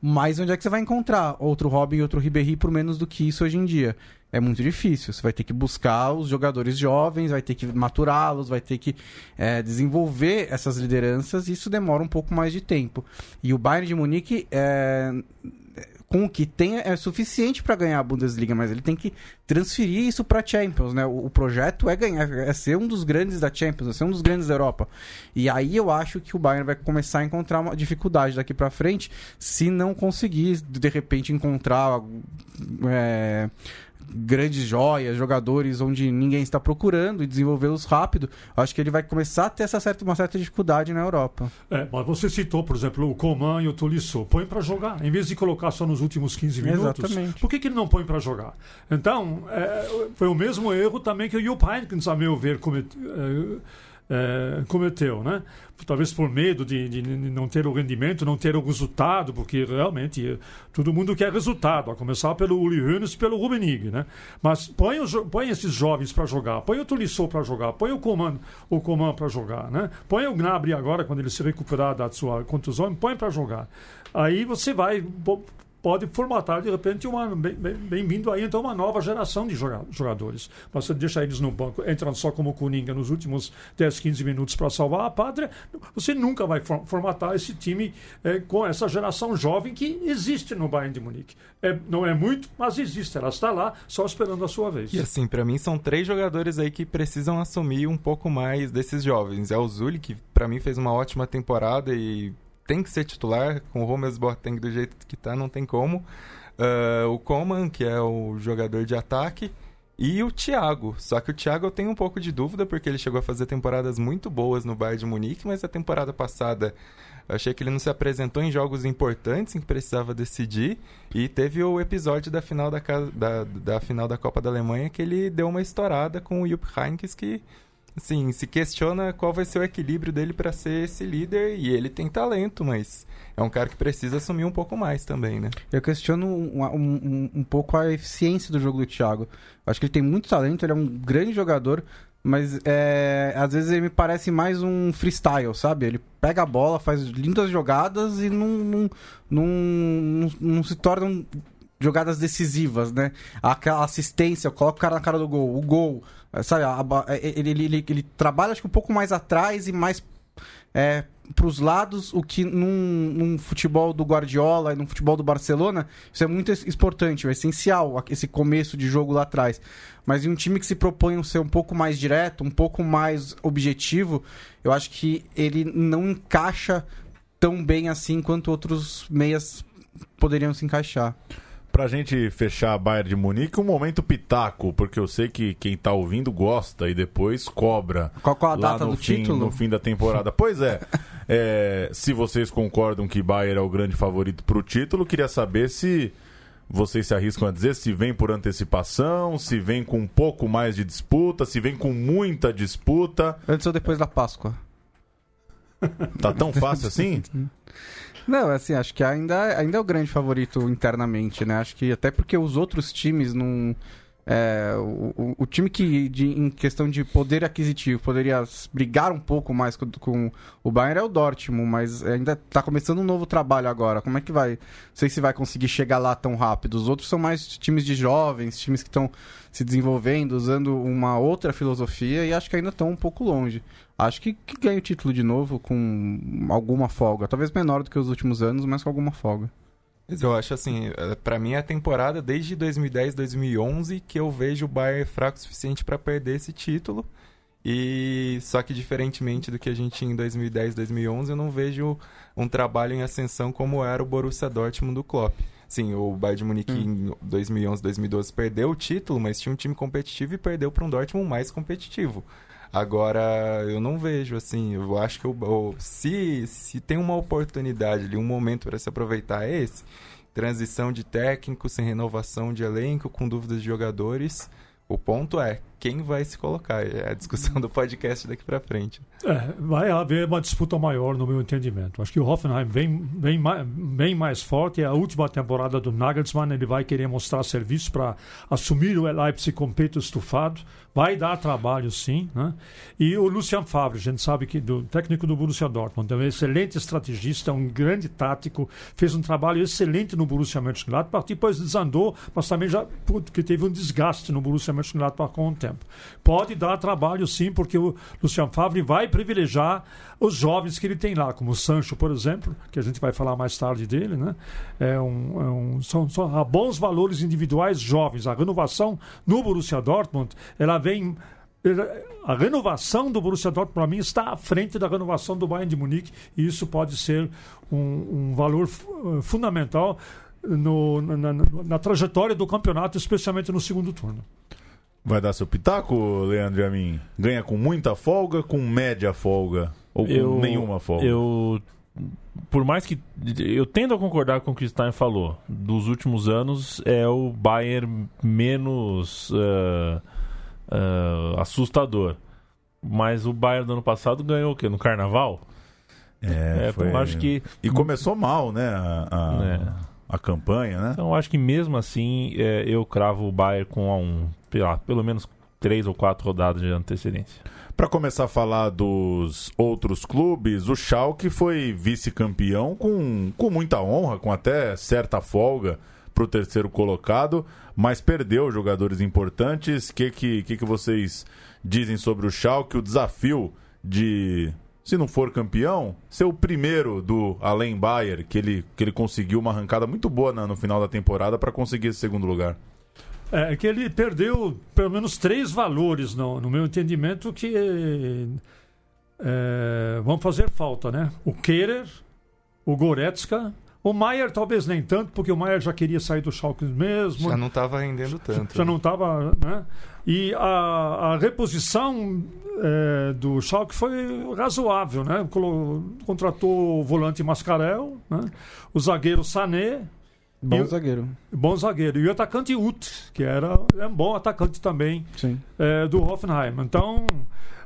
mas onde é que você vai encontrar outro Robin e outro Ribéry por menos do que isso hoje em dia? É muito difícil. Você vai ter que buscar os jogadores jovens, vai ter que maturá-los, vai ter que é, desenvolver essas lideranças, e isso demora um pouco mais de tempo. E o Bayern de Munique é, com o que tem é suficiente para ganhar a Bundesliga, mas ele tem que transferir isso para Champions, né? O, o, projeto é ganhar, é ser um dos grandes da Champions, é ser um dos grandes da Europa. E aí eu acho que o Bayern vai começar a encontrar uma dificuldade daqui para frente, se não conseguir de repente encontrar é, grandes joias, jogadores onde ninguém está procurando e desenvolvê-los rápido, acho que ele vai começar a ter essa certa, uma certa dificuldade na Europa. É, mas você citou, por exemplo, o Coman e o Tolisso. Põe para jogar, em vez de colocar só nos últimos 15 minutos. Exatamente. Por que, que ele não põe para jogar? Então, é, foi o mesmo erro também que o Jupp Heynckes, a meu ver, cometeu. É, é, cometeu, né? Talvez por medo de, de, não ter o rendimento, não ter o resultado, porque realmente todo mundo quer resultado, a começar pelo Uli e pelo Rubenig, né? Mas põe, põe esses jovens para jogar, põe o Tolisso para jogar, põe o Coman, o Coman para jogar, né? Põe o Gnabry agora, quando ele se recuperar da sua contusão, põe para jogar. Aí você vai pode formatar de repente uma bem-vindo aí então uma nova geração de jogadores. Mas você deixa eles no banco, entram só como Coninga nos últimos 10, 15 minutos para salvar a pátria, você nunca vai formatar esse time é, com essa geração jovem que existe no Bayern de Munique. É, não é muito, mas existe, ela está lá só esperando a sua vez. E assim, para mim são três jogadores aí que precisam assumir um pouco mais desses jovens. É o Zuli, que para mim fez uma ótima temporada e tem que ser titular, com o Romels Boateng do jeito que tá, não tem como. Uh, o Coman, que é o jogador de ataque, e o Thiago. Só que o Thiago eu tenho um pouco de dúvida, porque ele chegou a fazer temporadas muito boas no Bayern de Munique, mas a temporada passada achei que ele não se apresentou em jogos importantes em que precisava decidir. E teve o episódio da final da, da, da final da Copa da Alemanha que ele deu uma estourada com o Jupp Heynckes que assim, se questiona qual vai ser o equilíbrio dele para ser esse líder e ele tem talento, mas é um cara que precisa assumir um pouco mais também, né? Eu questiono um, um, um pouco a eficiência do jogo do Thiago. Eu acho que ele tem muito talento, ele é um grande jogador, mas é, às vezes ele me parece mais um freestyle, sabe? Ele pega a bola, faz lindas jogadas e não, não, não, não, não se tornam jogadas decisivas, né? Aquela assistência, coloca o cara na cara do gol, o gol, sabe? Ele, ele, ele, ele trabalha acho que um pouco mais atrás e mais é, para os lados, o que num, num, futebol do Guardiola e num futebol do Barcelona, isso é muito importante, é essencial, esse começo de jogo lá atrás. Mas em um time que se propõe a ser um pouco mais direto, um pouco mais objetivo, eu acho que ele não encaixa tão bem assim quanto outros meias poderiam se encaixar pra gente fechar a Bayern de Munique, um momento pitaco, porque eu sei que quem tá ouvindo gosta e depois cobra. Qual, qual a data do fim, título? No fim da temporada. *laughs* pois é, é, se vocês concordam que Bayern é o grande favorito pro título, queria saber se vocês se arriscam a dizer se vem por antecipação, se vem com um pouco mais de disputa, se vem com muita disputa. Antes ou depois da Páscoa? Tá tão fácil assim? *laughs* Não, assim, acho que ainda, ainda é o grande favorito internamente, né? Acho que até porque os outros times não. É, o, o, time que, de, em questão de poder aquisitivo, poderia brigar um pouco mais com, com, o Bayern é o Dortmund, mas ainda está começando um novo trabalho agora. Como é que vai? Não sei se vai conseguir chegar lá tão rápido. Os outros são mais times de jovens, times que estão se desenvolvendo, usando uma outra filosofia e acho que ainda estão um pouco longe acho que, que ganha o título de novo com alguma folga. Talvez menor do que os últimos anos, mas com alguma folga. Eu acho assim, é, para mim é a temporada desde 2010, 2011 que eu vejo o Bayern fraco o suficiente para perder esse título. E só que diferentemente do que a gente tinha em 2010, 2011, eu não vejo um trabalho em ascensão como era o Borussia Dortmund do Klopp. Sim, o Bayern de Munique hum. em 2011, 2012 perdeu o título, mas tinha um time competitivo e perdeu para um Dortmund mais competitivo. Agora, eu não vejo, assim, eu acho que eu, se, se tem uma oportunidade ali, um momento para se aproveitar é esse, transição de técnico, sem renovação de elenco, com dúvidas de jogadores, o ponto é quem vai se colocar. É a discussão do podcast daqui para frente. É, vai haver uma disputa maior, no meu entendimento. Acho que o Hoffenheim vem, vem, bem mais forte. É a última temporada do Nagelsmann. Ele vai querer mostrar serviço para assumir o Leipzig com peito estufado. Vai dar trabalho, sim. Né? E o Lucian Favre, a gente sabe que do técnico do Borussia Dortmund, é um excelente estrategista, um grande tático, fez um trabalho excelente no Borussia Mönchengladbach. Depois desandou, mas também já porque teve um desgaste no Borussia Mönchengladbach com o tempo tempo. Pode dar trabalho sim, porque o Luciano Favre vai privilegiar os jovens que ele tem lá, como o Sancho, por exemplo, que a gente vai falar mais tarde dele, né? É um, é um, são, são há bons valores individuais jovens. A renovação no Borussia Dortmund, ela vem a renovação do Borussia Dortmund para mim está à frente da renovação do Bayern de Munique e isso pode ser um, um valor fundamental no, na, na, na, trajetória do campeonato, especialmente no segundo turno. Vai dar seu pitaco, Leandro Amin? Ganha com muita folga, com média folga? Ou com eu, nenhuma folga? Eu. Por mais que. Eu tendo a concordar com o que o Stein falou. Dos últimos anos, é o Bayern menos uh, uh, assustador. Mas o Bayern do ano passado ganhou o quê? No Carnaval? É, é foi... acho que. E começou mal, né? A, a, é. a campanha, né? Então, acho que mesmo assim, é, eu cravo o Bayern com a um lá, pelo menos três ou quatro rodadas de antecedência. Para começar a falar dos outros clubes, o Schalke foi vice-campeão com, com muita honra, com até certa folga para o terceiro colocado, mas perdeu jogadores importantes. O que, que, que, que vocês dizem sobre o Schalke? O desafio de, se não for campeão, ser o primeiro do Além Bayer, que ele, que ele conseguiu uma arrancada muito boa no final da temporada para conseguir esse segundo lugar. É que ele perdeu pelo menos três valores, no, no meu entendimento, que é, vão fazer falta, né? O Kehrer, o Goretzka, o Maier talvez nem tanto, porque o Maier já queria sair do Schalke mesmo. Já não estava rendendo tanto. Já né? não estava, né? E a, a reposição é, do Schalke foi razoável, né? Contratou o volante Mascarel, né? o zagueiro Sané, Bom e, zagueiro. Bom zagueiro. E o atacante Ut, que era é um bom atacante também é, do Hoffenheim. Então,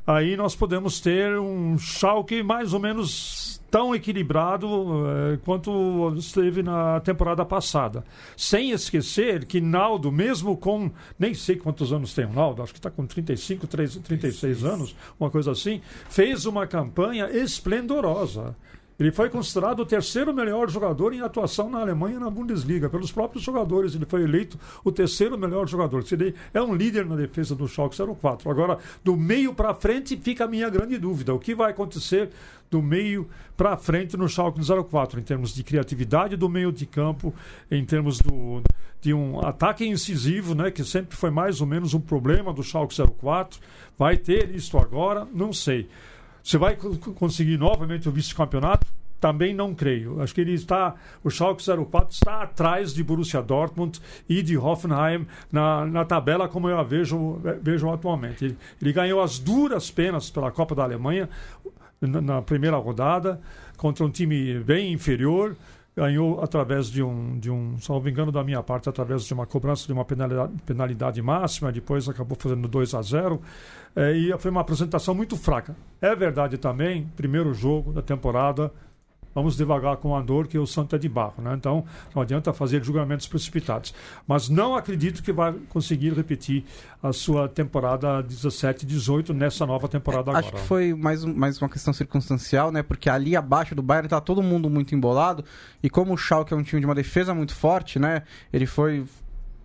aí nós podemos ter um Schalke mais ou menos tão equilibrado é, quanto esteve na temporada passada. Sem esquecer que Naldo, mesmo com nem sei quantos anos tem o Naldo, acho que está com 35, 30, 36 anos, uma coisa assim, fez uma campanha esplendorosa. Ele foi considerado o terceiro melhor jogador em atuação na Alemanha na Bundesliga. Pelos próprios jogadores, ele foi eleito o terceiro melhor jogador. Ele é um líder na defesa do Schalke 04. Agora, do meio para frente, fica a minha grande dúvida. O que vai acontecer do meio para frente no Schalke 04, em termos de criatividade do meio de campo, em termos do, de um ataque incisivo, né, que sempre foi mais ou menos um problema do Schalke 04. Vai ter isso agora? Não sei. Você vai conseguir novamente o vice-campeonato? Também não creio. Acho que ele está, o Schalke 04 está atrás de Borussia Dortmund e de Hoffenheim na, na tabela como eu a vejo, vejo atualmente. Ele, ele ganhou as duras penas pela Copa da Alemanha na, na primeira rodada contra um time bem inferior ganhou através de um, de um, salvo engano da minha parte, através de uma cobrança de uma penalidade, penalidade máxima, depois acabou fazendo 2 a 0 é, e foi uma apresentação muito fraca. É verdade também, primeiro jogo da temporada, vamos devagar com o Andor, que o Santo é de barro. Né? Então, não adianta fazer julgamentos precipitados. Mas não acredito que vai conseguir repetir a sua temporada 17, 18 nessa nova temporada é, agora. Acho que foi mais, mais uma questão circunstancial, né? Porque ali abaixo do Bayern está todo mundo muito embolado. E como o Schalke é um time de uma defesa muito forte, né? Ele foi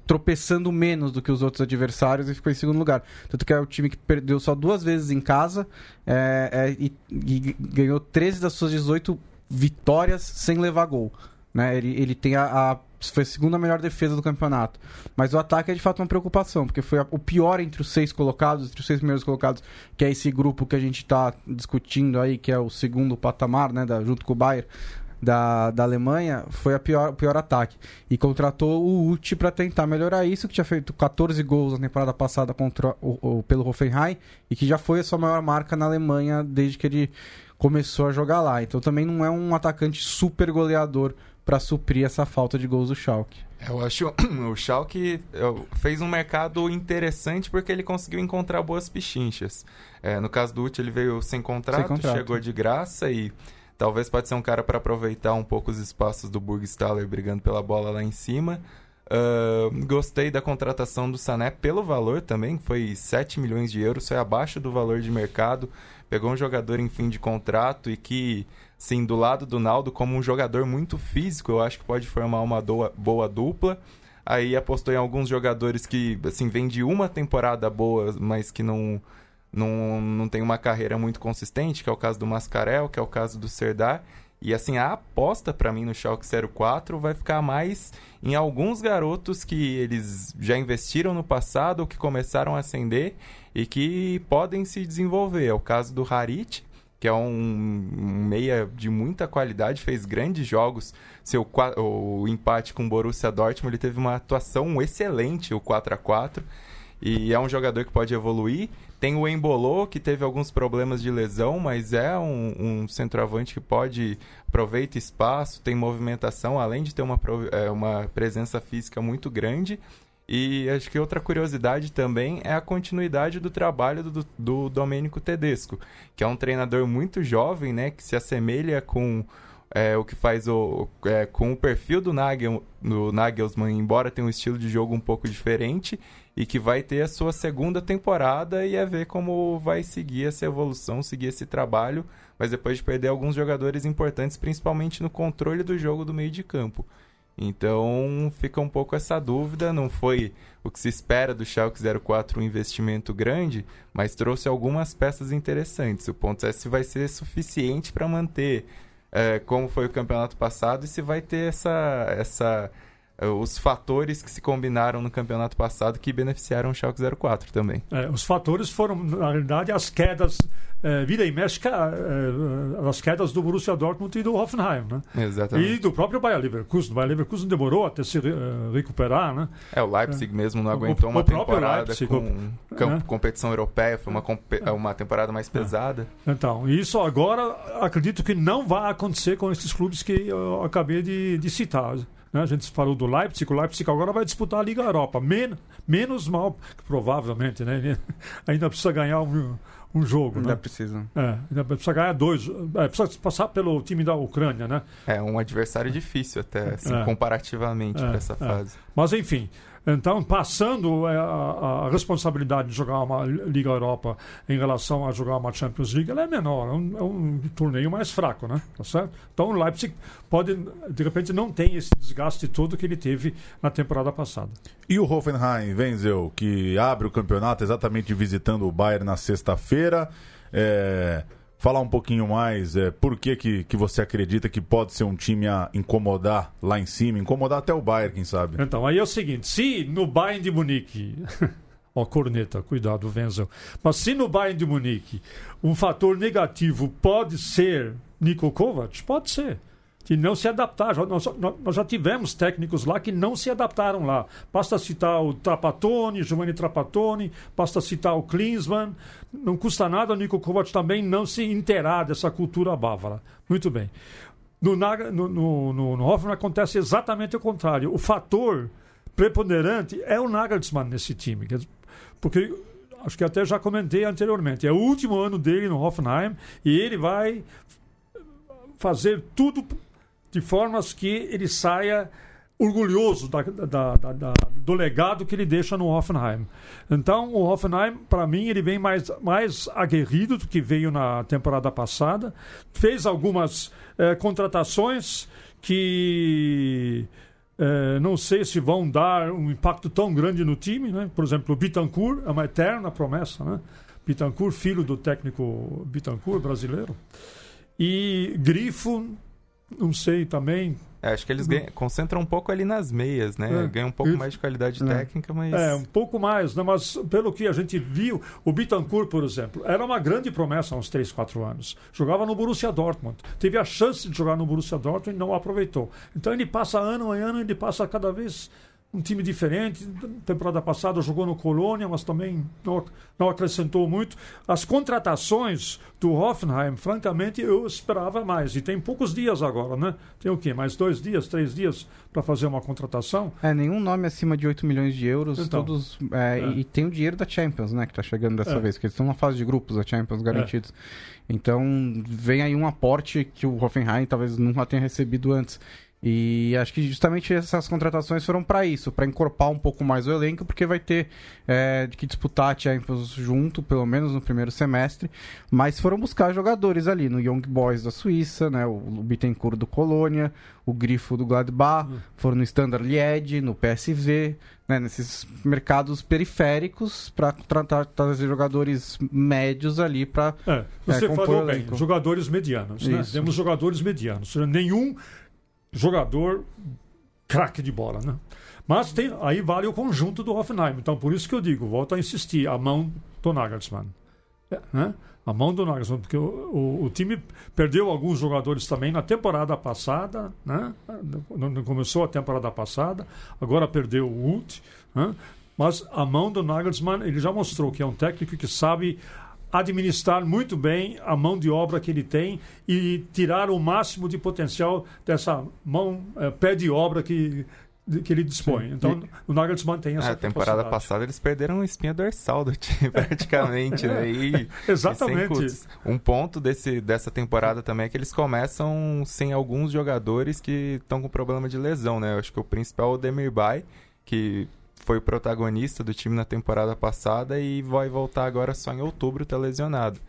tropeçando menos do que os outros adversários e ficou em segundo lugar. Tanto que é o time que perdeu só duas vezes em casa é, é, e, e, ganhou 13 das suas 18 vitórias sem levar gol. Né? Ele, ele tem a, a foi a segunda melhor defesa do campeonato. Mas o ataque é de fato uma preocupação, porque foi a- o pior entre os seis colocados, entre os seis primeiros colocados, que é esse grupo que a gente está discutindo aí, que é o segundo patamar, né, da, junto com o Bayern. Da, da Alemanha foi a pior, o pior ataque. E contratou o Uti para tentar melhorar isso, que tinha feito 14 gols na temporada passada contra o, o- pelo Hoffenheim e que já foi a sua maior marca na Alemanha desde que ele começou a jogar lá. Então também não é um atacante super goleador para suprir essa falta de gols do Schalke. Eu acho *clears throat* o Schalke fez um mercado interessante porque ele conseguiu encontrar boas pichinchas. É, no caso do Uti, ele veio sem contrato, Sem contrato. chegou de graça e talvez pode ser um cara para aproveitar um pouco os espaços do Burgstaller brigando pela bola lá em cima. Ah, gostei da contratação do Sané pelo valor também, que foi 7 milhões de euros, foi abaixo do valor de mercado. Pegou um jogador em fim de contrato e que, sim, do lado do Naldo, como um jogador muito físico, eu acho que pode formar uma doa- boa dupla. Aí apostou em alguns jogadores que, assim, vêm de uma temporada boa, mas que não, não, não tem uma carreira muito consistente, que é o caso do Mascarel, que é o caso do Serdar. E assim, a aposta pra mim no Schalke 04 vai ficar mais em alguns garotos que eles já investiram no passado ou que começaram a ascender e que podem se desenvolver. É o caso do Harit, que é um, meia de muita qualidade, fez grandes jogos. Seu o empate com o Borussia Dortmund, ele teve uma atuação excelente, o 4 a 4 e é um jogador que pode evoluir. Tem o Embolô, que teve alguns problemas de lesão, mas é um, um centroavante que pode aproveita espaço, tem movimentação, além de ter uma, é, uma presença física muito grande. E acho que outra curiosidade também é a continuidade do trabalho do, do Domênico Tedesco, que é um treinador muito jovem, né, que se assemelha com é, o que faz o, é, com o perfil do, Nagel, do Nagelsmann, embora tenha um estilo de jogo um pouco diferente, e que vai ter a sua segunda temporada e é ver como vai seguir essa evolução, seguir esse trabalho, mas depois de perder alguns jogadores importantes, principalmente no controle do jogo do meio de campo. Então fica um pouco essa dúvida, não foi o que se espera do Schalke 04 um investimento grande, mas trouxe algumas peças interessantes. O ponto é se vai ser suficiente para manter é, como foi o campeonato passado e se vai ter essa, essa os fatores que se combinaram no campeonato passado que beneficiaram o Schalke 04 também. É, os fatores foram, na realidade, as quedas, é, vira e mexe, ca- é, as quedas do Borussia Dortmund e do Hoffenheim, né? Exatamente. E do próprio Bayer Leverkusen. O Bayer Leverkusen demorou até se eh, recuperar, né? É, o Leipzig mesmo não O- aguentou o uma próprio temporada Leipzig, com o- com- é. competição europeia, foi uma, uma temporada mais pesada. Então, isso agora acredito que não vai acontecer com esses clubes que eu acabei de, de citar. Né? A gente falou do Leipzig, o Leipzig agora vai disputar a Liga Europa. Men menos mal, provavelmente, né? *laughs* Ainda precisa ganhar um, um jogo, Ainda né? precisa. É, ainda precisa ganhar dois. É, precisa passar pelo time da Ucrânia, né? É um adversário difícil até, assim, É. comparativamente É, para essa é. fase. Mas enfim, então passando é, a, a responsabilidade de jogar uma Liga Europa em relação a jogar uma Champions League, ela é menor, é um, é um torneio mais fraco, né? Tá certo? Então o Leipzig pode, de repente, não tem esse desgaste todo que ele teve na temporada passada. E o Hoffenheim, Wenzel, que abre o campeonato exatamente visitando o Bayern na sexta-feira. É, falar um pouquinho mais, é, por que, que, que você acredita que pode ser um time a incomodar lá em cima, incomodar até o Bayern, quem sabe? Então, aí é o seguinte: se no Bayern de Munique. *laughs* Ó, corneta, cuidado, Wenzel. Mas se no Bayern de Munique um fator negativo pode ser Niko Kovac, pode ser. Que não se adaptar. Já- Nós, nós já tivemos técnicos lá que não se adaptaram lá. Basta citar o Trapattoni, Giovanni Trapattoni, basta citar o Klinsmann. Não custa nada o Niko Kovac também não se inteirar dessa cultura bávara. Muito bem. No, no, no, no, no Hoffenheim acontece exatamente o contrário. O fator preponderante é o Nagelsmann nesse time. Porque acho que até já comentei anteriormente. É o último ano dele no Hoffenheim e ele vai fazer tudo de formas que ele saia orgulhoso da- da- da- do legado que ele deixa no Hoffenheim. Então, o Hoffenheim, para mim, ele vem mais, mais aguerrido do que veio na temporada passada. Fez algumas eh, contratações que eh, não sei se vão dar um impacto tão grande no time. Né? Por exemplo, o Bittencourt é uma eterna promessa. Né? Bittencourt, filho do técnico Bittencourt brasileiro. E Grifo não sei também. É, acho que eles ganham, concentram um pouco ali nas meias, né? É. Ganham um pouco mais de qualidade É. técnica, mas. É, um pouco mais, né? mas pelo que a gente viu, o Bittencourt, por exemplo, era uma grande promessa há uns 3, 4 anos. Jogava no Borussia Dortmund. Teve a chance de jogar no Borussia Dortmund e não aproveitou. Então ele passa ano em ano, ele passa cada vez um time diferente. Temporada passada jogou no Colônia, mas também não, não acrescentou muito. As contratações do Hoffenheim, francamente, eu esperava mais. E tem poucos dias agora, né? Tem o quê? Mais dois dias, três dias para fazer uma contratação? É, nenhum nome acima de 8 milhões de euros, Então. todos. é, É. E, tem o dinheiro da Champions, né? Que tá chegando dessa É. vez, porque eles estão na fase de grupos da Champions garantidos. Então, vem aí um aporte que o Hoffenheim talvez nunca tenha recebido antes. E acho que justamente essas contratações foram para isso, para encorpar um pouco mais o elenco, porque vai ter é, que disputar a Champions junto, pelo menos no primeiro semestre. Mas foram buscar jogadores ali no Young Boys da Suíça, né, o, Bittencourt do Colônia, o Grifo do Gladbach, foram no Standard Liège, no PSV, né, nesses mercados periféricos para trazer jogadores médios ali para É, você compor falou bem, jogadores medianos. Né? Temos jogadores medianos. Nenhum jogador craque de bola. Né? Mas tem, aí vale o conjunto do Hoffenheim. Então, por isso que eu digo, volto a insistir, a mão do Nagelsmann. É, né? A mão do Nagelsmann, porque o, o, o time perdeu alguns jogadores também na temporada passada, né? Começou a temporada passada, agora perdeu o Ult, né? mas a mão do Nagelsmann, ele já mostrou que é um técnico que sabe administrar muito bem a mão de obra que ele tem e tirar o máximo de potencial dessa mão, eh, pé de obra que, que ele dispõe. Então, o Nagelsmann tem essa A temporada capacidade. passada eles perderam a espinha dorsal do time, *laughs* praticamente, né? E, *laughs* Exatamente. e. Um ponto desse, dessa temporada também é que eles começam sem alguns jogadores que estão com problema de lesão, né? Eu acho que o principal é o Demirbay, que foi o protagonista do time na temporada passada e vai voltar agora só em outubro, tá lesionado.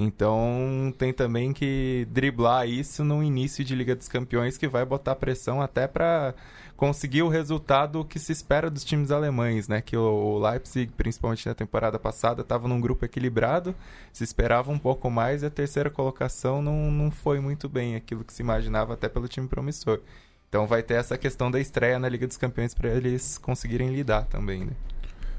Então tem também que driblar isso no início de Liga dos Campeões, que vai botar pressão até para conseguir o resultado que se espera dos times alemães, né? Que o Leipzig, principalmente na temporada passada, estava num grupo equilibrado, se esperava um pouco mais e a terceira colocação não, não foi muito bem aquilo que se imaginava até pelo time promissor. Então vai ter essa questão da estreia na Liga dos Campeões para eles conseguirem lidar também, né?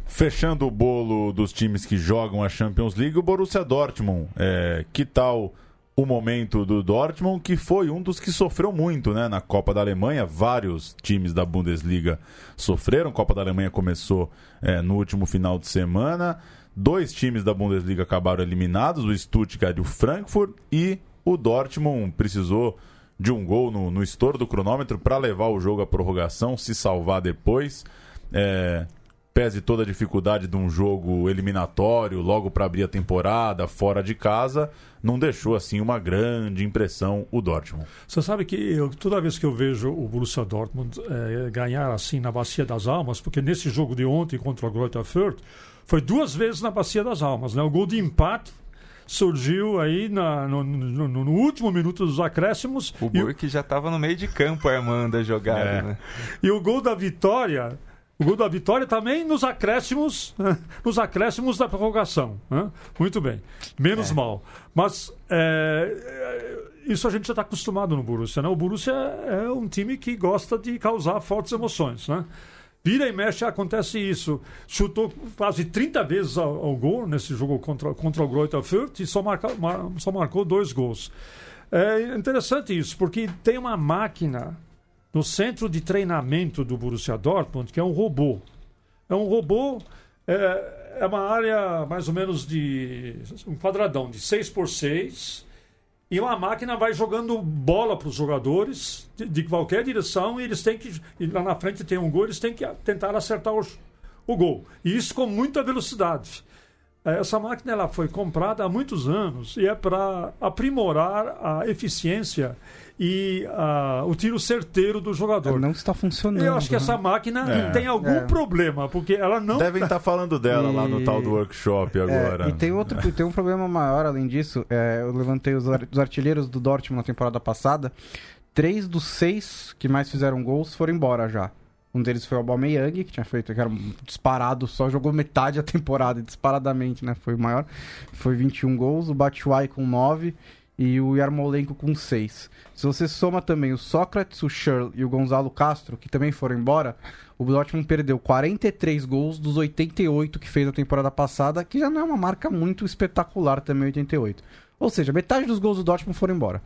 Fechando o bolo dos times que jogam a Champions League, o Borussia Dortmund. É, que tal o momento do Dortmund, que foi um dos que sofreu muito né, na Copa da Alemanha? Vários times da Bundesliga sofreram. A Copa da Alemanha começou é, no último final de semana. Dois times da Bundesliga acabaram eliminados, o Stuttgart e o Frankfurt, e o Dortmund precisou de um gol no, no estouro do cronômetro para levar o jogo à prorrogação, se salvar depois. É, pese toda a dificuldade de um jogo eliminatório, logo para abrir a temporada, fora de casa, não deixou assim uma grande impressão o Dortmund. Você sabe que eu, toda vez que eu vejo o Borussia Dortmund eh, ganhar assim na Bacia das Almas, porque nesse jogo de ontem contra o Greuther Fürth, foi duas vezes na Bacia das Almas. Né? O gol de empate surgiu aí na- no, no- no- último minuto dos acréscimos. O e, o- Burke já estava no meio de campo armando a jogada, É. né? e o gol da vitória. O gol da vitória também nos acréscimos, nos acréscimos da prorrogação. né? Muito bem. Menos mal. Mas é, é, isso a gente já está acostumado no Borussia. Né? O Borussia é um time que gosta de causar fortes emoções. Né? Vira e mexe acontece isso. Chutou quase 30 vezes ao, ao gol nesse jogo contra, contra o Greuther Fürth e só, marca, mar- só marcou dois gols. É interessante isso, porque tem uma máquina no centro de treinamento do Borussia Dortmund que é um robô. É um robô, é, é uma área mais ou menos de um quadradão de 6 por 6 e uma máquina vai jogando bola para os jogadores de, de qualquer direção e eles têm que. Lá na frente tem um gol, eles têm que tentar acertar o, o gol. E isso com muita velocidade. Eh, Essa máquina ela foi comprada há muitos anos e é para aprimorar a eficiência e ah, o tiro certeiro do jogador. Não está funcionando. Eu acho que né? essa máquina É. tem algum É. problema, porque ela não. Devem estar falando dela lá no E- tal do workshop agora. É, e tem outro, e tem um problema maior além disso. é, eu levantei os, ar- os artilheiros do Dortmund na temporada passada. Três dos seis que mais fizeram gols foram embora já. Um deles foi o Aubameyang, que tinha feito, que era um disparado, só jogou metade da temporada, disparadamente, né? Foi o maior. Foi 21 gols. O Batshuayi com 9. E o Yarmolenko com 6. Se você soma também o Sócrates, o Schürrle e o Gonzalo Castro, que também foram embora, o Dortmund perdeu 43 gols dos 88 que fez a temporada passada, que já não é uma marca muito espetacular também, 88. Ou seja, metade dos gols do Dortmund foram embora.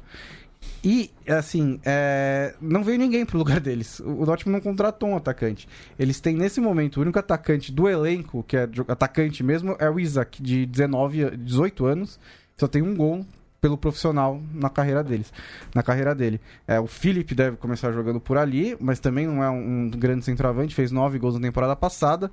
E, assim, é, não veio ninguém pro lugar deles. O Dortmund não contratou um atacante. Eles têm, nesse momento, o único atacante do elenco, que é atacante mesmo, é o Isaac, de 19, 18 anos. Só tem um gol pelo profissional na carreira deles, na carreira dele. É, o Philip deve começar jogando por ali, mas também não é um, um grande centroavante, fez nove gols na temporada passada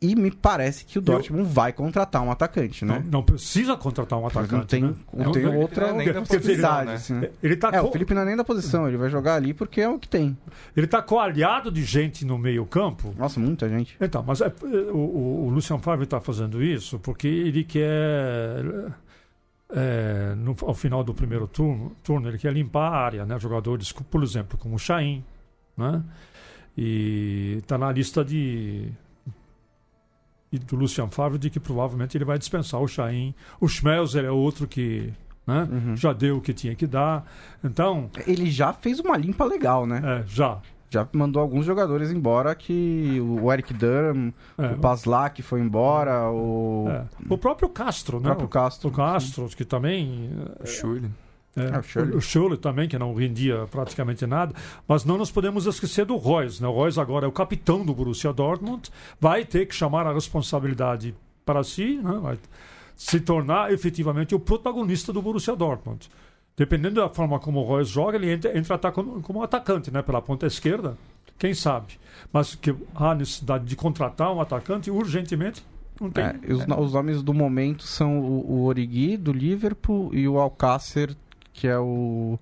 e me parece que o Dortmund eu... vai contratar um atacante, né? Não, não precisa contratar um atacante. Mas não tem, né? não tem não, outra nem possibilidade. Né? Assim, né? Ele tá é, co... o Felipe não é nem da posição, ele vai jogar ali porque é o que tem. Ele tá coalhado de gente no meio-campo. Nossa, muita gente. Então, mas é, o, o Lucian Favre está fazendo isso porque ele quer. É, no, ao final do primeiro turno, turno, ele quer limpar a área, né? Jogadores, por exemplo, como o Chain, né? E está na lista de e do Lucian Favre de que provavelmente ele vai dispensar o Chain. O Schmelzer é outro que né, uhum. já deu o que tinha que dar. Então. Ele já fez uma limpa legal, né? É, já. Já mandou alguns jogadores embora que o Eric Durham, é, o Paslak foi embora, o. É. O próprio Castro, né? O próprio Castro. O Castro, que também. O Schulli. É, é, o Schürrle. O Schürrle também, que não rendia praticamente nada. Mas não nos podemos esquecer do Reus. Né? O Reus agora é o capitão do Borussia Dortmund. Vai ter que chamar a responsabilidade para si, né? vai se tornar efetivamente o protagonista do Borussia Dortmund. Dependendo da forma como o Reus joga, ele entra, entra como, como atacante né? pela ponta esquerda. Quem sabe? Mas que há necessidade de contratar um atacante urgentemente não tem. É, os, os, nomes do momento são o, o Origi do Liverpool e o Alcácer que é o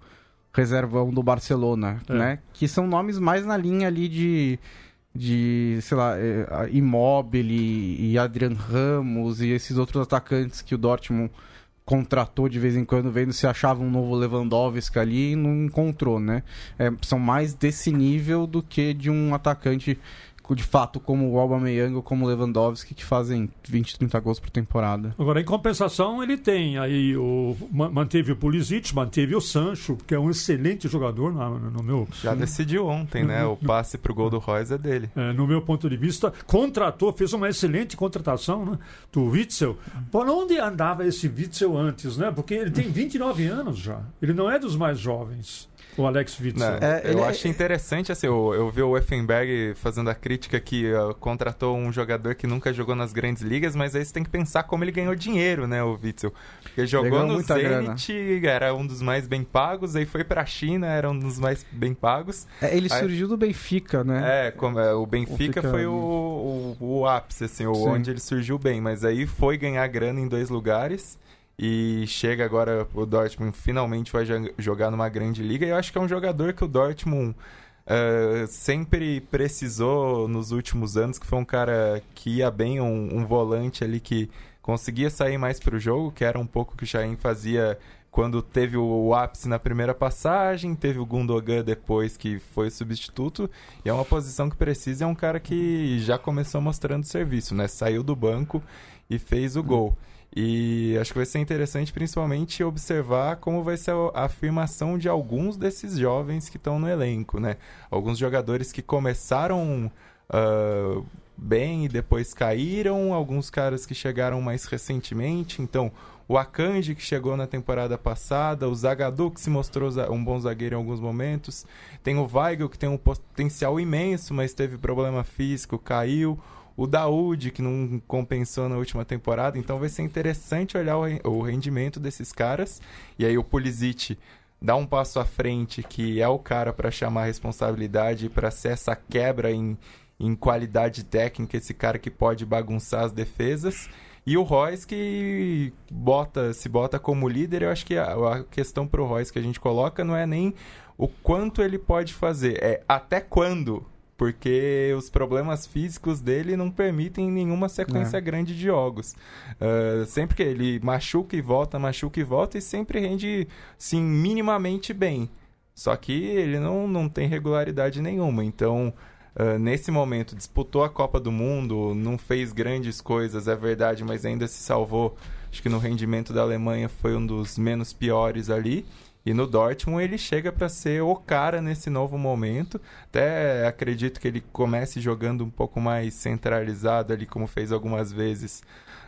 reservão do Barcelona, é. né? Que são nomes mais na linha ali de, de sei lá, é, Immobile e Adrian Ramos e esses outros atacantes que o Dortmund contratou de vez em quando, vendo se achava um novo Lewandowski ali e não encontrou, né? É, são mais desse nível do que de um atacante de fato como o Aubameyang ou como o Lewandowski que fazem 20, 30 gols por temporada. Agora, em compensação, ele tem aí o manteve o Pulisic, manteve o Sancho, que é um excelente jogador no, no meu Já decidiu ontem, no, né? No, o passe pro gol do Royce é dele. É, no meu ponto de vista, contratou, fez uma excelente contratação, né? Do Witzel. Por onde andava esse Witzel antes, né? Porque ele tem 29 anos já. Ele não é dos mais jovens o Alex Witzel. É, eu é... achei interessante, assim, eu, eu vi o Effenberg fazendo a crítica que uh, contratou um jogador que nunca jogou nas grandes ligas, mas aí você tem que pensar como ele ganhou dinheiro, né, o Witzel. Porque jogou no Zenit, grana. era um dos mais bem pagos, aí foi pra China, era um dos mais bem pagos. É, ele aí... surgiu do Benfica, né? É, como, é o Benfica o foi o, o, o, ápice, assim, onde ele surgiu bem, mas aí foi ganhar grana em dois lugares e chega agora o Dortmund finalmente vai jogar numa grande liga. E eu acho que é um jogador que o Dortmund uh, sempre precisou nos últimos anos, que foi um cara que ia bem, um, um volante ali que conseguia sair mais para o jogo, que era um pouco o que o Chain fazia quando teve o ápice na primeira passagem, teve o Gundogan depois que foi substituto, e é uma posição que precisa, é um cara que já começou mostrando serviço, né? Saiu do banco e fez o gol. E acho que vai ser interessante, principalmente, observar como vai ser a afirmação de alguns desses jovens que estão no elenco, né? Alguns jogadores que começaram uh, bem e depois caíram, alguns caras que chegaram mais recentemente. Então, o Akanji, que chegou na temporada passada, o Zagadou, que se mostrou um bom zagueiro em alguns momentos. Tem o Weigl, que tem um potencial imenso, mas teve problema físico, caiu o Daoud, que não compensou na última temporada. Então vai ser interessante olhar o rendimento desses caras. E aí o Pulisic dá um passo à frente, que é o cara para chamar a responsabilidade, para ser essa quebra em, em qualidade técnica, esse cara que pode bagunçar as defesas. E o Royce que bota, se bota como líder, eu acho que a, a questão para o Royce que a gente coloca não é nem o quanto ele pode fazer, é até quando porque os problemas físicos dele não permitem nenhuma sequência é. grande de jogos. Uh, sempre que ele machuca e volta, machuca e volta, e sempre rende, sim, minimamente bem. Só que ele não, não tem regularidade nenhuma. Então, uh, nesse momento, disputou a Copa do Mundo, não fez grandes coisas, é verdade, mas ainda se salvou acho que no rendimento da Alemanha foi um dos menos piores ali. E no Dortmund ele chega para ser o cara nesse novo momento. Até acredito que ele comece jogando um pouco mais centralizado ali, como fez algumas vezes,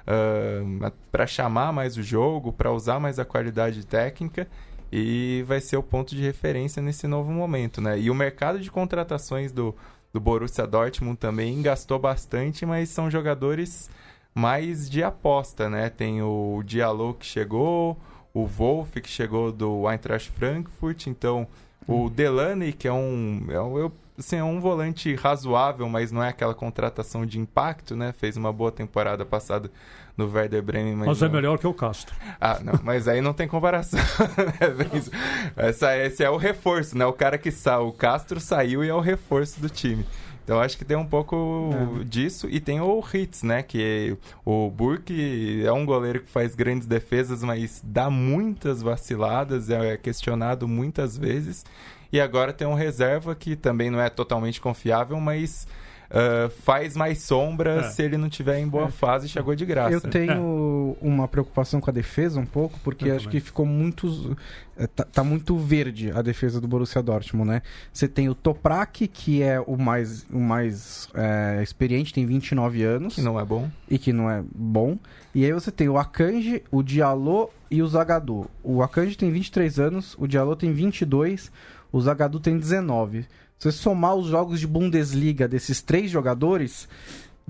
uh, para chamar mais o jogo, para usar mais a qualidade técnica. E vai ser o ponto de referência nesse novo momento, né? E o mercado de contratações do, do Borussia Dortmund também gastou bastante, mas são jogadores mais de aposta, né? Tem o Diallo que chegou, o Wolf, que chegou do Eintracht Frankfurt, então o hum. Delaney, que é um, é um, assim, é um volante razoável, mas não é aquela contratação de impacto, né? Fez uma boa temporada passada no Werder Bremen. Mas, mas é melhor que o Castro. Ah, não, mas aí não tem comparação. *laughs* Né? Essa, esse é o reforço, né? O cara que saiu, o Castro saiu e é o reforço do time. Então acho que tem um pouco é. disso. E tem o Hitz, né? Que o Burke é um goleiro que faz grandes defesas, mas dá muitas vaciladas, é questionado muitas vezes. E agora tem um reserva que também não é totalmente confiável, mas uh, faz mais sombra é. se ele não tiver em boa é. fase e chegou de graça. Eu tenho é. uma preocupação com a defesa um pouco, porque acho que ficou muito. É, tá, tá, muito verde a defesa do Borussia Dortmund, né? Você tem o Toprak, que é o mais, o mais é, experiente, tem 29 anos. Que não é bom. E que não é bom. E aí você tem o Akanji, o Diallo e o Zagadou. O Akanji tem 23 anos, o Diallo tem 22, o Zagadou tem 19. Se você somar os jogos de Bundesliga desses três jogadores,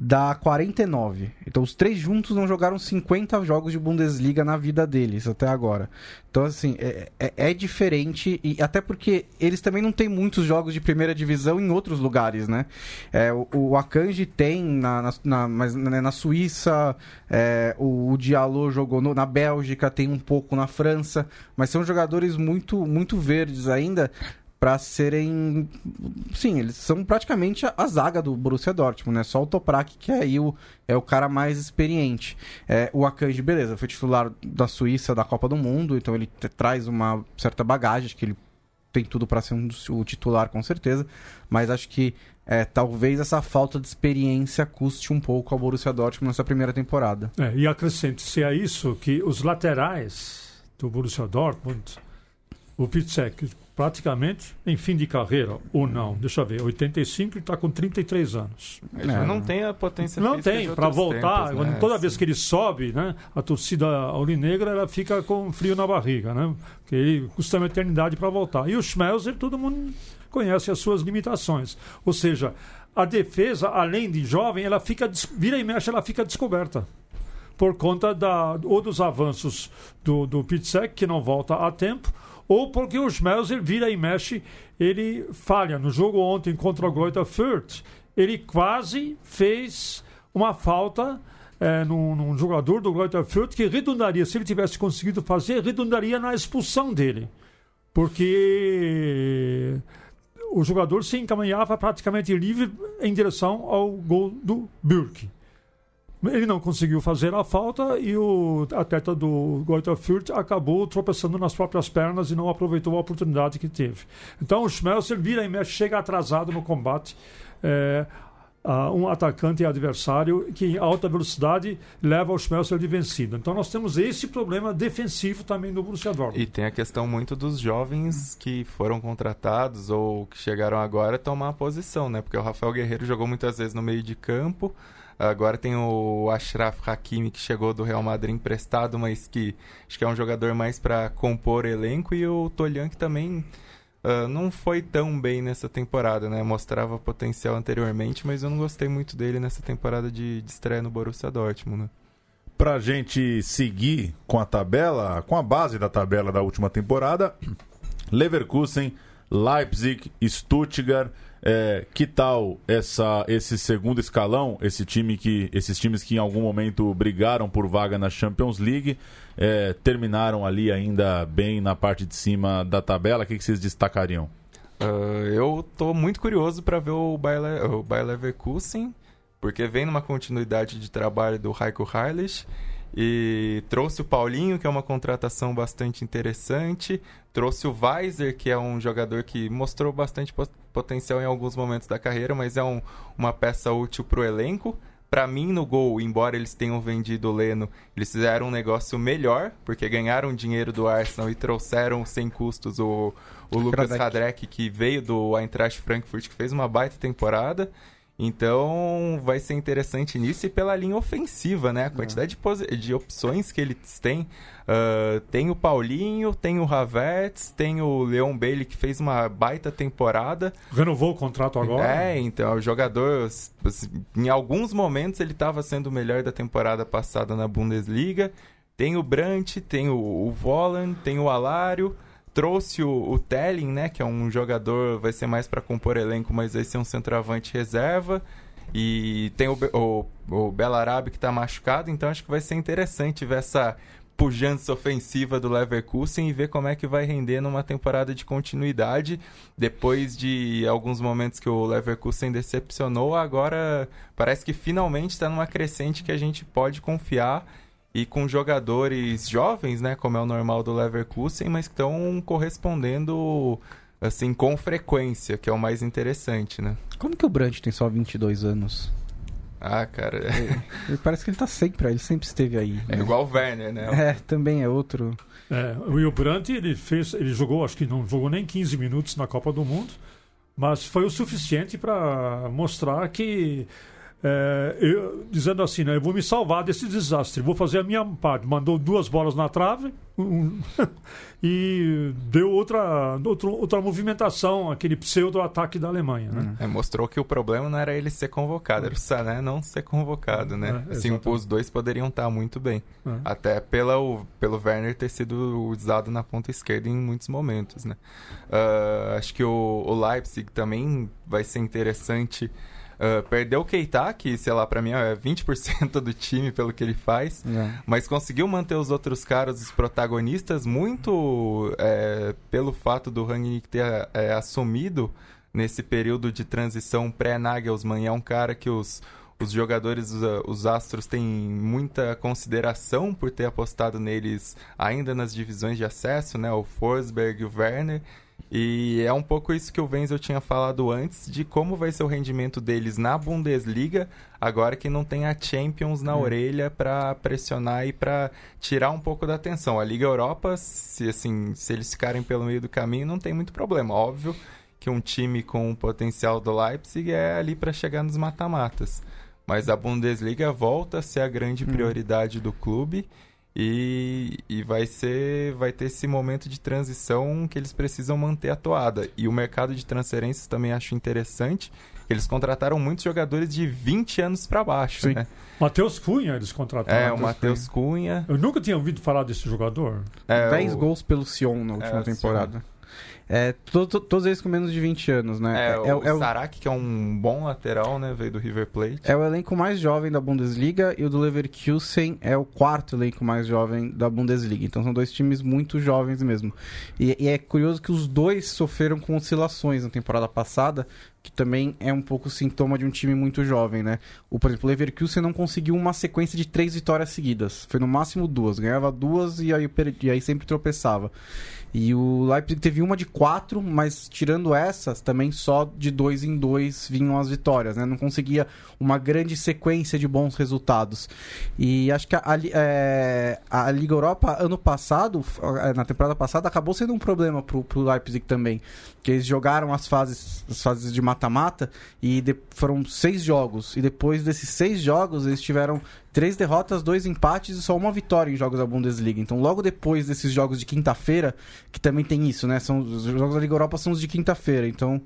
dá 49. Então os três juntos não jogaram 50 jogos de Bundesliga na vida deles até agora. Então, assim, é, é, é, diferente, e até porque eles também não têm muitos jogos de primeira divisão em outros lugares, né? É, o, o Akanji tem, na, na, na mas, né, na Suíça, é, o, o Diallo jogou no, na Bélgica, tem um pouco na França, mas são jogadores muito, muito verdes ainda para serem. Sim, eles são praticamente a, a, zaga do Borussia Dortmund, né? Só o Toprak que é aí o, é o cara mais experiente. É, o Akanji, beleza, foi titular da Suíça da Copa do Mundo, então ele traz uma certa bagagem, que ele tem tudo para ser um, o titular com certeza, mas acho que é, talvez essa falta de experiência custe um pouco ao Borussia Dortmund nessa primeira temporada. É, e acrescente-se a isso que os laterais do Borussia Dortmund, o Pitzek, praticamente em fim de carreira, ou não. Deixa eu ver, 85 e está com 33 anos. Ele é. não tem a potência Não tem, para voltar, tempos, né? toda vez que ele sobe, né, a torcida aurinegra ela fica com frio na barriga, né? Porque ele custa uma eternidade para voltar. E o Schmelzer, todo mundo conhece as suas limitações. Ou seja, a defesa, além de jovem, ela fica vira e mexe, ela fica descoberta por conta da, ou dos avanços do, do Pitzek, que não volta a tempo, ou porque o Schmelzer vira e mexe, ele falha. No jogo ontem contra o Greuther Fürth, ele quase fez uma falta é, num, num, jogador do Greuther Fürth que redundaria, se ele tivesse conseguido fazer, redundaria na expulsão dele. Porque o jogador se encaminhava praticamente livre em direção ao gol do Burke. Ele não conseguiu fazer a falta e o atleta do Greuther Fürth acabou tropeçando nas próprias pernas e não aproveitou a oportunidade que teve. Então o Schmelzer vira e mexe, chega atrasado no combate. É, uh, um atacante adversário que em alta velocidade leva o Schmelzer de vencido. Então nós temos esse problema defensivo também do Borussia Dortmund. E tem a questão muito dos jovens que foram contratados ou que chegaram agora tomar a posição, né? Porque o Rafael Guerreiro jogou muitas vezes no meio de campo, Agora tem o Ashraf Hakimi que chegou do Real Madrid emprestado, mas que acho que é um jogador mais para compor elenco e o Tolian que também uh, não foi tão bem nessa temporada, né? Mostrava potencial anteriormente, mas eu não gostei muito dele nessa temporada de, de estreia no Borussia Dortmund. Né? Pra gente seguir com a tabela, com a base da tabela da última temporada, *clears throat* Leverkusen, Leipzig, Stuttgart, é, que tal essa, esse segundo escalão, esse time que, esses times que em algum momento brigaram por vaga na Champions League, é, terminaram ali ainda bem na parte de cima da tabela? O que, que vocês destacariam? Uh, eu estou muito curioso para ver o Bayer, o Bayer Leverkusen, porque vem numa continuidade de trabalho do Heiko Heilich e trouxe o Paulinho, que é uma contratação bastante interessante. Trouxe o Weiser, que é um jogador que mostrou bastante potencial em alguns momentos da carreira, mas é um, uma peça útil para o elenco. Para mim, no gol, embora eles tenham vendido o Leno, eles fizeram um negócio melhor, porque ganharam dinheiro do Arsenal e trouxeram sem custos o, o Lucas Radrek, que veio do Eintracht Frankfurt, que fez uma baita temporada. Então vai ser interessante nisso e pela linha ofensiva, né? A quantidade de, de, opções que eles têm. Uh, tem o Paulinho, tem o Havertz, tem o Leon Bailey que fez uma baita temporada. Renovou o contrato agora? É, então, o jogador, em alguns momentos ele estava sendo o melhor da temporada passada na Bundesliga. Tem o Brandt, tem o, o Volan, tem o Alário trouxe o, o Telling, né, que é um jogador, vai ser mais para compor elenco, mas vai ser um centroavante reserva. E tem o, o, o Belarabe que está machucado, então acho que vai ser interessante ver essa pujança ofensiva do Leverkusen e ver como é que vai render numa temporada de continuidade. Depois de alguns momentos que o Leverkusen decepcionou, agora parece que finalmente está numa crescente que a gente pode confiar e com jogadores jovens, né, como é o normal do Leverkusen, mas que estão correspondendo assim com frequência, que é o mais interessante, né? Como que o Brandt tem só 22 anos? Ah, cara. Ele, *laughs* ele parece que ele tá sempre, ele sempre esteve aí. É né? igual o Werner, né? É, também é outro. É, o Will Brandt, ele fez, ele jogou, acho que não jogou nem 15 minutos na Copa do Mundo, mas foi o suficiente para mostrar que é, eu, dizendo assim, né, eu vou me salvar desse desastre, vou fazer a minha parte. Mandou duas bolas na trave um, *laughs* e deu outra, outra, outra movimentação, aquele pseudo-ataque da Alemanha. Né? É, mostrou que o problema não era ele ser convocado, era o Sané não ser convocado. Né? É, assim, os dois poderiam estar muito bem. É. Até pela, o, pelo Werner ter sido usado na ponta esquerda em muitos momentos. Né? Uh, acho que o, o Leipzig também vai ser interessante Uh, perdeu o Keita, que, sei lá, pra mim é 20% do time pelo que ele faz, é. mas conseguiu manter os outros caras, os protagonistas, muito é, pelo fato do Rangnick ter é, assumido nesse período de transição pré-Nagelsmann. É um cara que os, os jogadores, os, os, astros têm muita consideração por ter apostado neles ainda nas divisões de acesso, né? O Forsberg e o Werner. E é um pouco isso que o Wenzel tinha falado antes, de como vai ser o rendimento deles na Bundesliga, agora que não tem a Champions na hum. orelha para pressionar e para tirar um pouco da atenção. A Liga Europa, se, assim, se eles ficarem pelo meio do caminho, não tem muito problema. Óbvio que um time com o potencial do Leipzig é ali para chegar nos mata-matas. Mas a Bundesliga volta a ser a grande hum. prioridade do clube e, e vai ser vai ter esse momento de transição que eles precisam manter a toada. E o mercado de transferências também acho interessante. Eles contrataram muitos jogadores de 20 anos para baixo, Sim. né? Matheus Cunha eles contrataram. É, o Matheus Cunha. Eu nunca tinha ouvido falar desse jogador. É, 10 o... gols pelo Sion na última é, temporada. Sion. É, to, to, todos eles com menos de 20 anos, né? É, é, o, é o Sarak, que é um bom lateral, né? Veio do River Plate. É o elenco mais jovem da Bundesliga e o do Leverkusen é o quarto elenco mais jovem da Bundesliga. Então são dois times muito jovens mesmo. E, e é curioso que os dois sofreram com oscilações na temporada passada, que também é um pouco sintoma de um time muito jovem, né? O, por exemplo, o Leverkusen não conseguiu uma sequência de três vitórias seguidas. Foi no máximo duas. Ganhava duas e aí, e aí sempre tropeçava. E o Leipzig teve uma de quatro, mas tirando essas, também só de dois em dois vinham as vitórias, né? Não conseguia uma grande sequência de bons resultados. E acho que a, a, é, a Liga Europa, ano passado, na temporada passada, acabou sendo um problema pro, pro Leipzig também. Eles jogaram as fases, as fases de mata-mata e de, foram seis jogos. E depois desses seis jogos, eles tiveram três derrotas, dois empates e só uma vitória em jogos da Bundesliga. Então, logo depois desses jogos de quinta-feira, que também tem isso, né? São, os jogos da Liga Europa são os de quinta-feira. Então,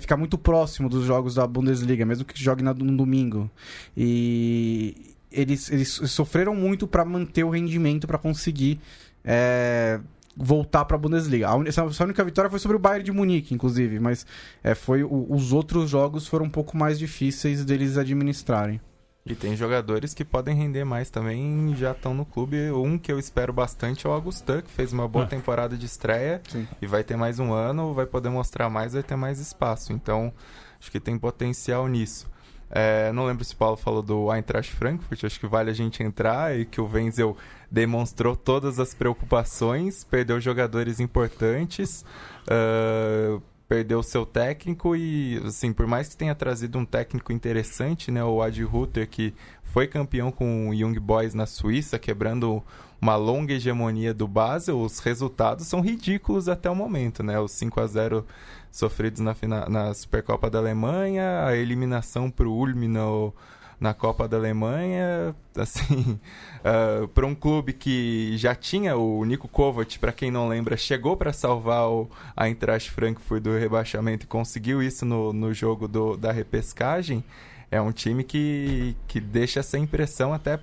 fica muito próximo dos jogos da Bundesliga, mesmo que jogue no domingo. E eles, eles sofreram muito para manter o rendimento, para conseguir. É, voltar para a Bundesliga. A, essa, única vitória foi sobre o Bayern de Munique, inclusive, mas é, foi o, os outros jogos foram um pouco mais difíceis deles administrarem. E tem jogadores que podem render mais também, já estão no clube. Um que eu espero bastante é o Augustin, que fez uma boa ah. temporada de estreia Sim. e vai ter mais um ano, vai poder mostrar mais, vai ter mais espaço. Então, acho que tem potencial nisso. É, não lembro se o Paulo falou do Eintracht Frankfurt, acho que vale a gente entrar e que o Wenzel demonstrou todas as preocupações, perdeu jogadores importantes, uh, perdeu o seu técnico e, assim, por mais que tenha trazido um técnico interessante, né, o Ad Ruther, que foi campeão com o Young Boys na Suíça, quebrando uma longa hegemonia do Basel, os resultados são ridículos até o momento, né? Os 5 a 0 sofridos na, na Supercopa da Alemanha, a eliminação para o Ulm no, na Copa da Alemanha, *laughs* assim, uh, para um clube que já tinha o Nico Kovac, para quem não lembra, chegou para salvar o, a Eintracht Frankfurt do rebaixamento e conseguiu isso no, no jogo do, da repescagem, é um time que, que deixa essa impressão até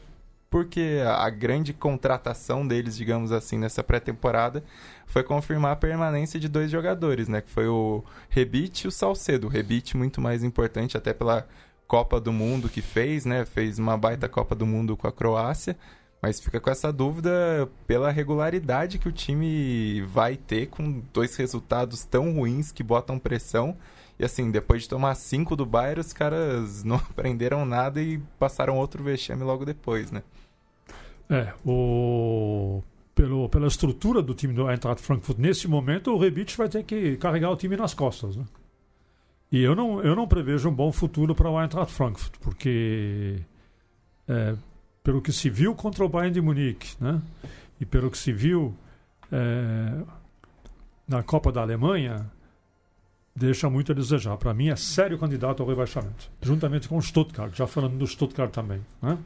porque a grande contratação deles, digamos assim, nessa pré-temporada foi confirmar a permanência de dois jogadores, né? Que foi o Rebite e o Salcedo. O Rebite muito mais importante até pela Copa do Mundo que fez, né? Fez uma baita Copa do Mundo com a Croácia, mas fica com essa dúvida pela regularidade que o time vai ter com dois resultados tão ruins que botam pressão. E assim, depois de tomar cinco do Bayern, os caras *laughs* não aprenderam nada e passaram outro vexame logo depois, né? É, o... Pelo, pela estrutura do time do Eintracht Frankfurt, nesse momento, o Rebic vai ter que carregar o time nas costas, né? E eu não, eu não prevejo um bom futuro para o Eintracht Frankfurt, porque é, pelo que se viu contra o Bayern de Munique, né? E pelo que se viu é, na Copa da Alemanha, deixa muito a desejar. Para mim, é sério candidato ao rebaixamento, juntamente com o Stuttgart, já falando do Stuttgart também, né?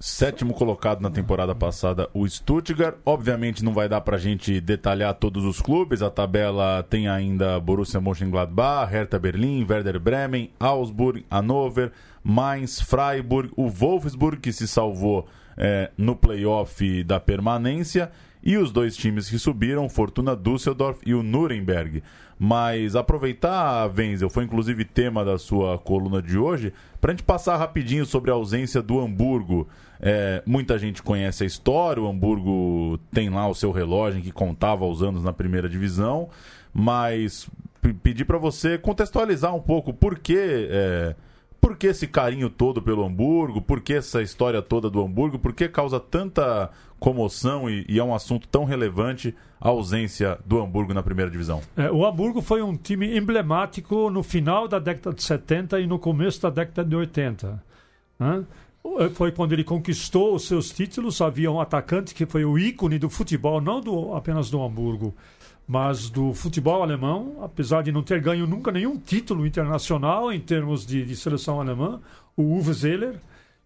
Sétimo colocado na temporada passada, o Stuttgart. Obviamente não vai dar pra gente detalhar todos os clubes. A tabela tem ainda Borussia Mönchengladbach, Hertha Berlim, Werder Bremen, Augsburg, Hannover, Mainz, Freiburg, o Wolfsburg que se salvou é, no playoff da permanência e os dois times que subiram, Fortuna Düsseldorf e o Nuremberg. Mas aproveitar, Wenzel, foi inclusive tema da sua coluna de hoje, para a gente passar rapidinho sobre a ausência do Hamburgo. É, muita gente conhece a história, o Hamburgo tem lá o seu relógio que contava os anos na primeira divisão, mas pedir para você contextualizar um pouco por que. É, por que esse carinho todo pelo Hamburgo? Por que essa história toda do Hamburgo? Por que causa tanta comoção e, e é um assunto tão relevante a ausência do Hamburgo na primeira divisão? É, o Hamburgo foi um time emblemático no final da década de 70 e no começo da década de 80. Né? Foi quando ele conquistou os seus títulos. Havia um atacante que foi o ícone do futebol, não do, apenas do Hamburgo mas do futebol alemão, apesar de não ter ganho nunca nenhum título internacional em termos de, de seleção alemã, o Uwe Zeller,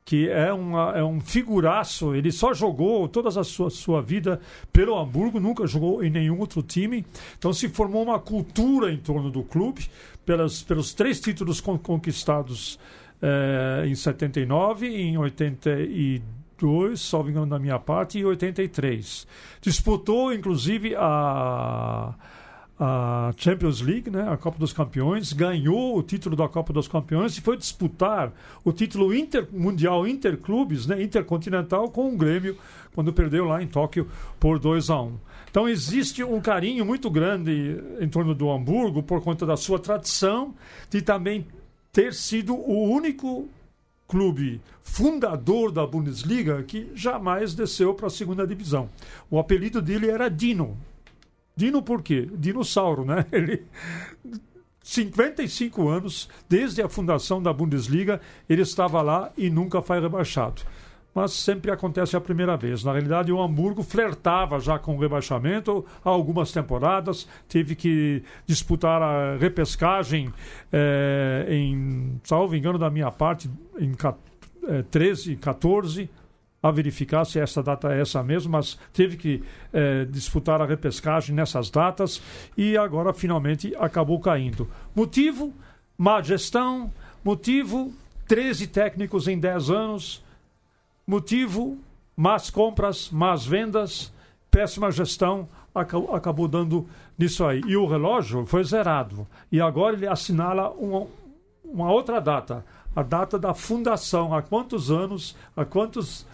que é, uma, é um figuraço, ele só jogou toda a sua, sua vida pelo Hamburgo, nunca jogou em nenhum outro time. Então se formou uma cultura em torno do clube, pelas, pelos três títulos conquistados eh, em 79, em 82 82, salvo engano da minha parte, e 83. Disputou, inclusive, a, a Champions League, né, a Copa dos Campeões, ganhou o título da Copa dos Campeões e foi disputar o título inter, mundial interclubes, né, intercontinental, com o Grêmio, quando perdeu lá em Tóquio por 2 a 1. Então existe um carinho muito grande em torno do Hamburgo por conta da sua tradição de também ter sido o único clube fundador da Bundesliga que jamais desceu para a segunda divisão. O apelido dele era Dino. Dino por quê? Dinossauro, né? *laughs* Ele 55 anos, desde a fundação da Bundesliga, ele estava lá e nunca foi rebaixado mas sempre acontece a primeira vez. Na realidade, o Hamburgo flertava já com o rebaixamento há algumas temporadas, teve que disputar a repescagem eh, em, salvo engano da minha parte, em eh, 13, 14, a verificar se essa data é essa mesmo, mas teve que eh, disputar a repescagem nessas datas e agora finalmente acabou caindo. Motivo? Má gestão. Motivo? 13 técnicos em 10 anos Motivo: más compras, más vendas, péssima gestão acabou, dando nisso aí. E o relógio foi zerado. E agora ele assinala uma, uma outra data, a data da fundação. Há quantos anos, há quantos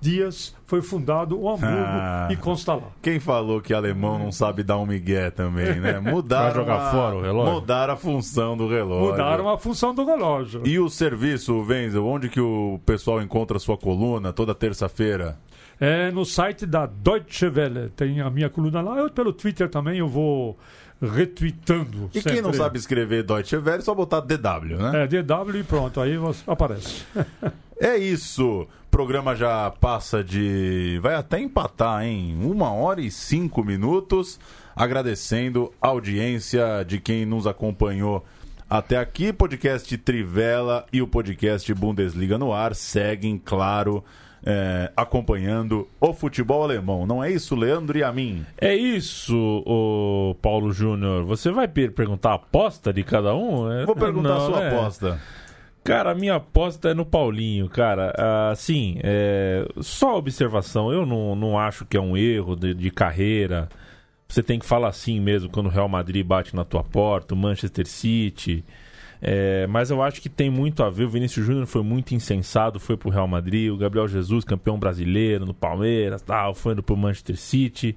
dias foi fundado o Hamburgo ah, e consta lá. Quem falou que alemão não sabe dar um migué também, né? *laughs* Mudaram jogar a, fora o relógio. Mudaram a função do relógio. Mudaram a função do relógio. E o serviço, Wenzel, onde que o pessoal encontra a sua coluna toda terça-feira? É no site da Deutsche Welle. Tem a minha coluna lá. Eu, pelo Twitter também eu vou retweetando. E quem não sempre. sabe escrever Deutsche Welle, é só botar DW, né? É, DW e pronto, aí aparece. *laughs* É isso. O programa já passa de. Vai até empatar, hein? Uma hora e cinco minutos. Agradecendo a audiência de quem nos acompanhou até aqui. Podcast Trivela e o podcast Bundesliga no ar seguem, claro. é, acompanhando o futebol alemão. Não é isso, Leandro e a mim? É isso, o Paulo Júnior. Você vai per- perguntar a aposta de cada um? É- Vou perguntar a não, sua né? aposta. Cara, a minha aposta é no Paulinho, cara. Assim, é... só observação. Eu não, não acho que é um erro de, de carreira. Você tem que falar assim mesmo quando o Real Madrid bate na tua porta, o Manchester City. É, mas eu acho que tem muito a ver. O Vinícius Júnior foi muito insensado, foi pro Real Madrid. O Gabriel Jesus, campeão brasileiro no Palmeiras, tal, foi indo pro Manchester City.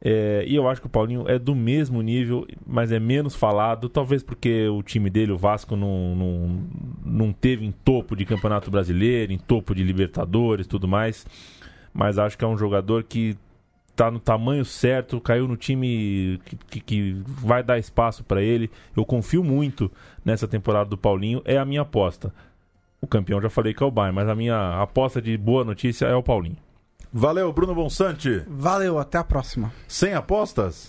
É, e eu acho que o Paulinho é do mesmo nível, mas é menos falado. Talvez porque o time dele, o Vasco, não, não, não teve em topo de Campeonato Brasileiro, em topo de Libertadores tudo mais. Mas acho que é um jogador que tá no tamanho certo, caiu no time que, que- vai dar espaço para ele. Eu confio muito nessa temporada do Paulinho, é a minha aposta. O campeão já falei que é o Bayern, mas a minha aposta de boa notícia é o Paulinho. Valeu, Bruno Bonsante. Valeu, até a próxima. Sem apostas?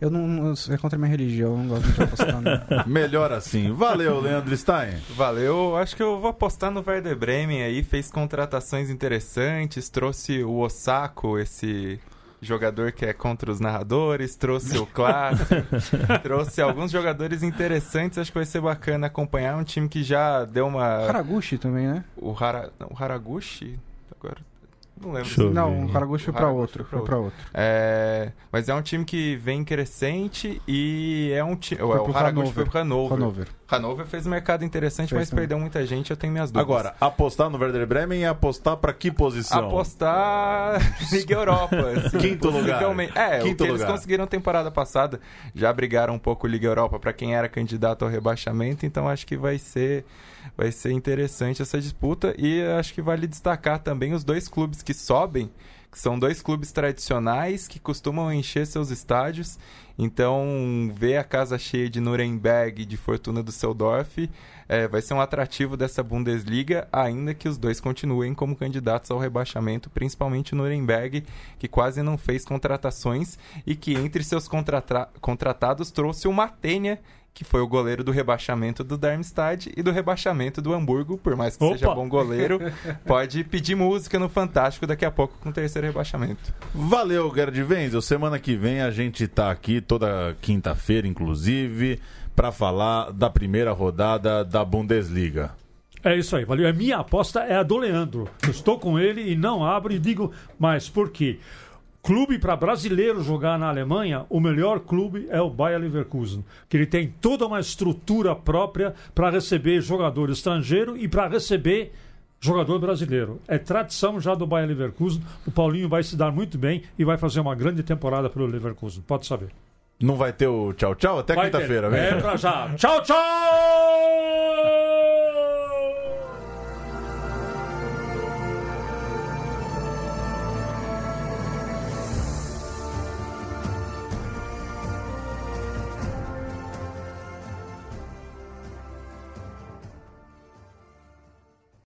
Eu não. É contra a minha religião, eu não gosto de apostar. não. *laughs* Melhor assim. Valeu, Leandro Stein. Valeu, acho que eu vou apostar no Werder Bremen aí, fez contratações interessantes, trouxe o Osako, esse jogador que é contra os narradores, trouxe o Clássico, *laughs* trouxe alguns jogadores interessantes, acho que vai ser bacana acompanhar um time que já deu uma... Haraguchi também, né? O, Hara... não, o Haraguchi? Agora... Não lembro. Deixa Não, ver. o Haraguchi foi Haraguchi outro. foi pra outro. É, mas é um time que vem crescente e é um time. Foi O Haraguchi foi pro Hanover. Hanover. Hanover fez um mercado interessante, Fez mas também. perdeu muita gente, eu tenho minhas dúvidas. Agora, apostar no Werder Bremen e apostar pra que posição? apostar *laughs* Liga Europa. *laughs* assim, Quinto lugar. É, Quinto o que eles lugar. conseguiram temporada passada, já brigaram um pouco Liga Europa para quem era candidato ao rebaixamento, então acho que vai ser vai ser interessante essa disputa e acho que vale destacar também os dois clubes que sobem, que são dois clubes tradicionais que costumam encher seus estádios. Então, ver a casa cheia de Nuremberg e de Fortuna Düsseldorf é, vai ser um atrativo dessa Bundesliga, ainda que os dois continuem como candidatos ao rebaixamento, principalmente o Nuremberg, que quase não fez contratações e que entre seus contratra- contratados trouxe o Matenia, que foi o goleiro do rebaixamento do Darmstadt e do rebaixamento do Hamburgo, por mais que Opa! seja bom goleiro, *laughs* pode pedir música no Fantástico daqui a pouco com o terceiro rebaixamento. Valeu, Gerd Wenzel. Semana que vem a gente tá aqui toda quinta-feira, inclusive, pra falar da primeira rodada da Bundesliga. É isso aí, valeu. A minha aposta é a do Leandro. Eu estou com ele e não abro e digo, mas por quê? Clube para brasileiro jogar na Alemanha, o melhor clube é o Bayer Leverkusen, que ele tem toda uma estrutura própria para receber jogador estrangeiro e para receber jogador brasileiro. É tradição já do Bayer Leverkusen. O Paulinho vai se dar muito bem e vai fazer uma grande temporada pelo Leverkusen. Pode saber. Não vai ter o tchau, tchau? Até quinta-feira. É pra já. Tchau, tchau!